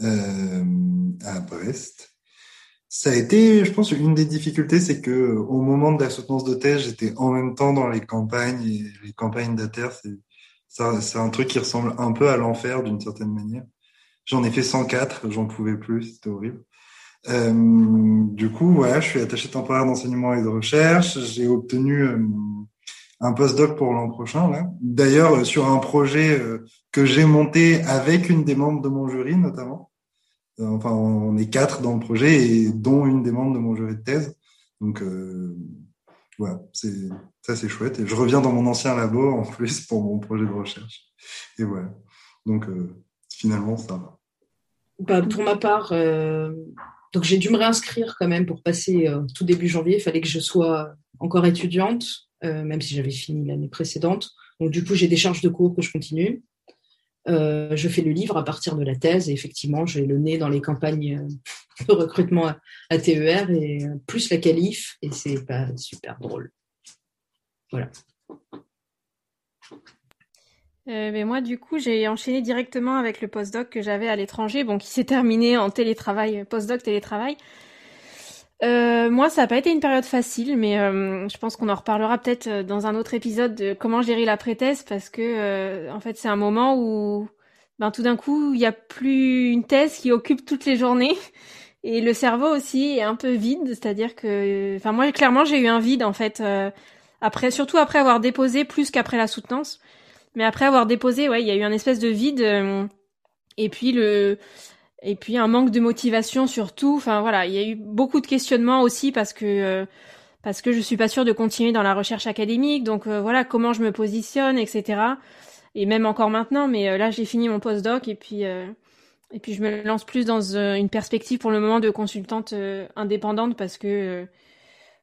à Brest. Ça a été, je pense, une des difficultés, c'est que au moment de la soutenance de thèse, j'étais en même temps dans les campagnes et les campagnes d'ATER, c'est un truc qui ressemble un peu à l'enfer d'une certaine manière. J'en ai fait 104, j'en pouvais plus, c'était horrible. Euh, du coup, ouais, je suis attaché temporaire d'enseignement et de recherche. J'ai obtenu euh, un postdoc pour l'an prochain. Là. D'ailleurs, euh, sur un projet euh, que j'ai monté avec une des membres de mon jury, notamment. Enfin, on est quatre dans le projet et dont une des membres de mon jury de thèse. Donc, voilà, c'est ça, c'est chouette. Et je reviens dans mon ancien labo en plus pour mon projet de recherche. Et voilà. Donc, finalement. Bah, pour ma part, euh, donc j'ai dû me réinscrire quand même pour passer euh, tout début janvier. Il fallait que je sois encore étudiante, euh, même si j'avais fini l'année précédente. Donc du coup, j'ai des charges de cours que je continue. je fais le livre à partir de la thèse et effectivement, j'ai le nez dans les campagnes de recrutement à, TER et plus la qualif et c'est pas super drôle. Voilà. Euh, mais moi, du coup, j'ai enchaîné directement avec le postdoc que j'avais à l'étranger, bon, qui s'est terminé en télétravail, postdoc télétravail. Euh, moi, ça n'a pas été une période facile, mais euh, je pense qu'on en reparlera peut-être euh, dans un autre épisode de comment gérer la pré-thèse, parce que euh, en fait, c'est un moment où, ben, tout d'un coup, il n'y a plus une thèse qui occupe toutes les journées, [LAUGHS] Et le cerveau aussi est un peu vide, c'est-à-dire que, enfin moi clairement j'ai eu un vide en fait euh, après, surtout après avoir déposé plus qu'après la soutenance. Mais après avoir déposé, ouais, il y a eu un espèce de vide euh, et puis le et puis un manque de motivation surtout. Enfin voilà, il y a eu beaucoup de questionnements aussi parce que euh, parce que je suis pas sûre de continuer dans la recherche académique. Donc voilà, comment je me positionne, etc. Et même encore maintenant, mais là j'ai fini mon postdoc et puis et puis je me lance plus dans euh, une perspective pour le moment de consultante euh, indépendante parce que euh,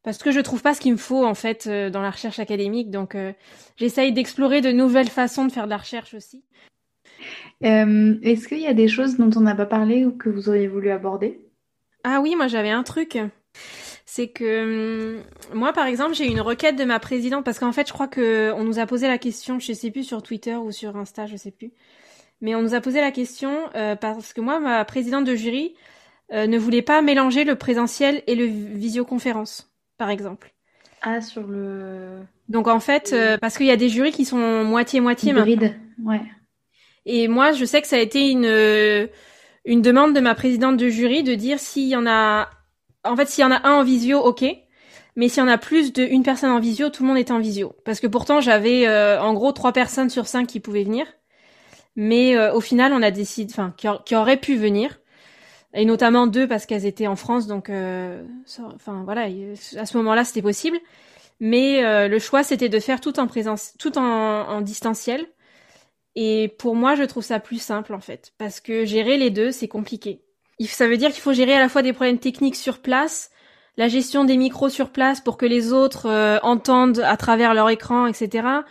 parce que je trouve pas ce qu'il me faut en fait dans la recherche académique. Donc j'essaye d'explorer de nouvelles façons de faire de la recherche aussi. Est-ce qu'il y a des choses dont on n'a pas parlé ou que vous auriez voulu aborder? Ah oui, moi j'avais un truc. C'est que hum, moi, par exemple, j'ai une requête de ma présidente parce qu'en fait, je crois que on nous a posé la question, je sais plus sur Twitter ou sur Insta, je sais plus mais on nous a posé la question euh, parce que moi, ma présidente de jury euh, ne voulait pas mélanger le présentiel et le visioconférence, par exemple. Ah, sur le. Donc en fait, euh, parce qu'il y a des jurys qui sont moitié-moitié. Ouais. Et moi, je sais que ça a été une une demande de ma présidente de jury de dire s'il y en a, en fait, s'il y en a un en visio, ok. Mais s'il y en a plus d'une personne en visio, tout le monde est en visio. Parce que pourtant, j'avais en gros trois personnes sur cinq qui pouvaient venir. Mais euh, au final, on a décidé, enfin, qui, auraient pu venir, et notamment deux parce qu'elles étaient en France, donc, euh, enfin voilà, à ce moment-là, c'était possible. Mais euh, le choix, c'était de faire tout en présence, tout en, en distanciel. Et pour moi, je trouve ça plus simple en fait, parce que gérer les deux, c'est compliqué. Ça veut dire qu'il faut gérer à la fois des problèmes techniques sur place, la gestion des micros sur place pour que les autres entendent à travers leur écran, etc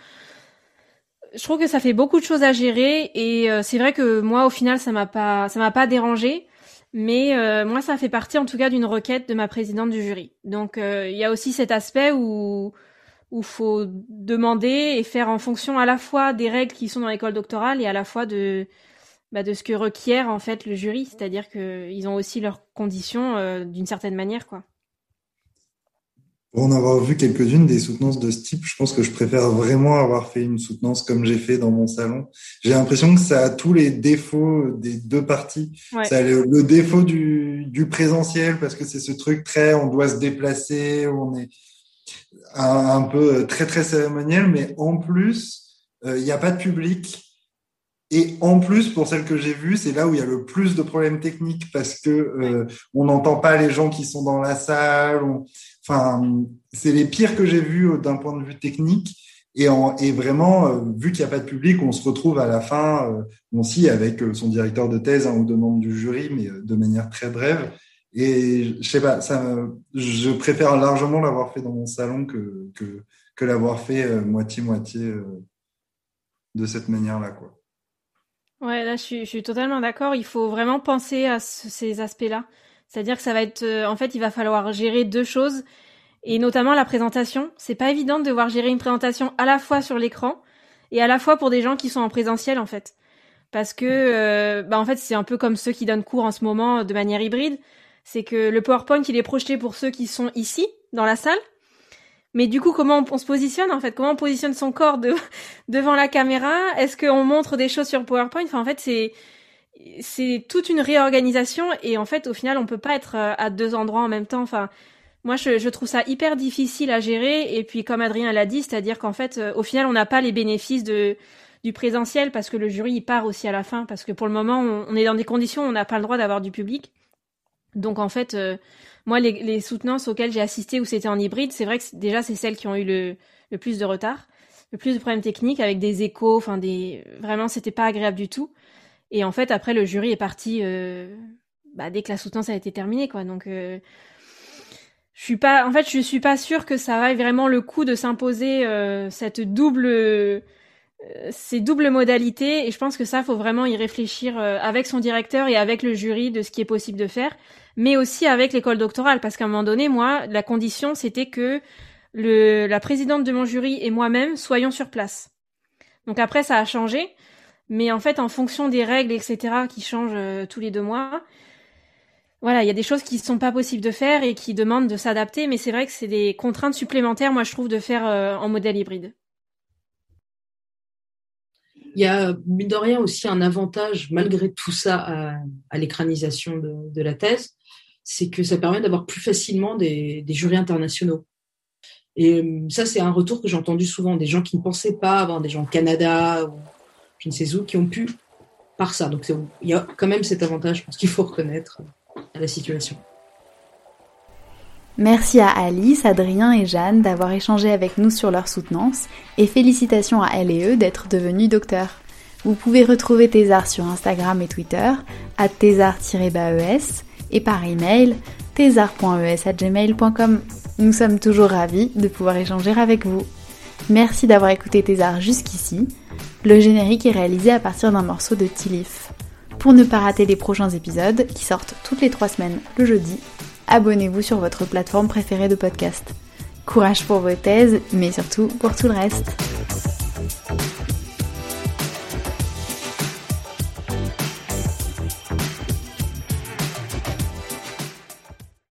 je trouve que ça fait beaucoup de choses à gérer et euh, c'est vrai que moi au final ça m'a pas ça m'a pas dérangé mais euh, moi ça fait partie en tout cas d'une requête de ma présidente du jury. Donc euh, il y a aussi cet aspect où où faut demander et faire en fonction à la fois des règles qui sont dans l'école doctorale et à la fois de bah, ce que requiert en fait le jury, c'est-à-dire que ils ont aussi leurs conditions d'une certaine manière quoi. Pour en avoir vu quelques-unes des soutenances de ce type, je pense que je préfère vraiment avoir fait une soutenance comme j'ai fait dans mon salon. J'ai l'impression que ça a tous les défauts des deux parties. Ça a le, défaut du, du, présentiel parce que c'est ce truc très, on doit se déplacer, on est un, un peu très très cérémoniel, mais en plus, euh, il n'y a pas de public. Et en plus, pour celle que j'ai vue, c'est là où il y a le plus de problèmes techniques parce que euh, on n'entend pas les gens qui sont dans la salle. On... C'est les pires que j'ai vus euh, d'un point de vue technique. Et, en, et vraiment, euh, vu qu'il n'y a pas de public, on se retrouve à la fin euh, aussi avec son directeur de thèse hein, ou de membre du jury, mais de manière très brève. Et je sais pas, je préfère largement l'avoir fait dans mon salon que, l'avoir fait moitié-moitié de cette manière-là. quoi. Ouais, là, je suis totalement d'accord. Il faut vraiment penser à ces aspects-là. C'est-à-dire que ça va être, euh, en fait, il va falloir gérer deux choses, et notamment la présentation. C'est pas évident de devoir gérer une présentation à la fois sur l'écran et à la fois pour des gens qui sont en présentiel, en fait. Parce que, euh, bah, en fait, c'est un peu comme ceux qui donnent cours en ce moment de manière hybride. C'est que le PowerPoint, il est projeté pour ceux qui sont ici, dans la salle. Mais du coup, comment on, se positionne en fait? Comment on positionne son corps [LAUGHS] devant la caméra? Est-ce qu'on montre des choses sur PowerPoint? Enfin, en fait, c'est c'est toute une réorganisation et en fait au final on peut pas être euh, à deux endroits en même temps. Enfin, moi je, je trouve ça hyper difficile à gérer et puis comme Adrien l'a dit, c'est-à-dire qu'en fait euh, au final on n'a pas les bénéfices de du présentiel parce que le jury il part aussi à la fin parce que pour le moment on, est dans des conditions où on n'a pas le droit d'avoir du public. Donc en fait euh, moi les, les soutenances auxquelles j'ai assisté où c'était en hybride, c'est vrai que déjà c'est celles qui ont eu le, le plus de retard, le plus de problèmes techniques avec des échos, enfin des vraiment c'était pas agréable du tout. Et en fait, après, le jury est parti euh, bah, dès que la soutenance a été terminée, quoi. Donc, euh, je suis pas, en fait, je suis pas sûre que ça vaille vraiment le coup de s'imposer euh, cette double, euh, ces doubles modalités. Et je pense que ça, faut vraiment y réfléchir euh, avec son directeur et avec le jury de ce qui est possible de faire, mais aussi avec l'école doctorale, parce qu'à un moment donné, moi, la condition, c'était que le, la présidente de mon jury et moi-même soyons sur place. Donc après, ça a changé. Mais en fait, en fonction des règles, etc., qui changent euh, tous les deux mois, voilà, il y a des choses qui ne sont pas possibles de faire et qui demandent de s'adapter. Mais c'est vrai que c'est des contraintes supplémentaires, moi, je trouve, de faire euh, en modèle hybride. Il y a, mine de rien, aussi un avantage, malgré tout ça, à, l'écranisation de, la thèse. c'est que ça permet d'avoir plus facilement des, jurys internationaux. Et euh, ça, c'est un retour que j'ai entendu souvent, des gens qui ne pensaient pas avoir des gens au Canada je ne sais où, qui ont pu par ça. Donc il y a quand même cet avantage, je qu'il faut reconnaître la situation. Merci à Alice, Adrien et Jeanne d'avoir échangé avec nous sur leur soutenance et félicitations à elle et eux d'être devenus docteurs. Vous pouvez retrouver Thésard sur Instagram et Twitter, à thésard-es et par email thésard.es.gmail.com. Nous sommes toujours ravis de pouvoir échanger avec vous. Merci d'avoir écouté Thésard jusqu'ici. Le générique est réalisé à partir d'un morceau de Tilif. Pour ne pas rater les prochains épisodes qui sortent toutes les trois semaines le jeudi, abonnez-vous sur votre plateforme préférée de podcast. Courage pour vos thèses, mais surtout pour tout le reste.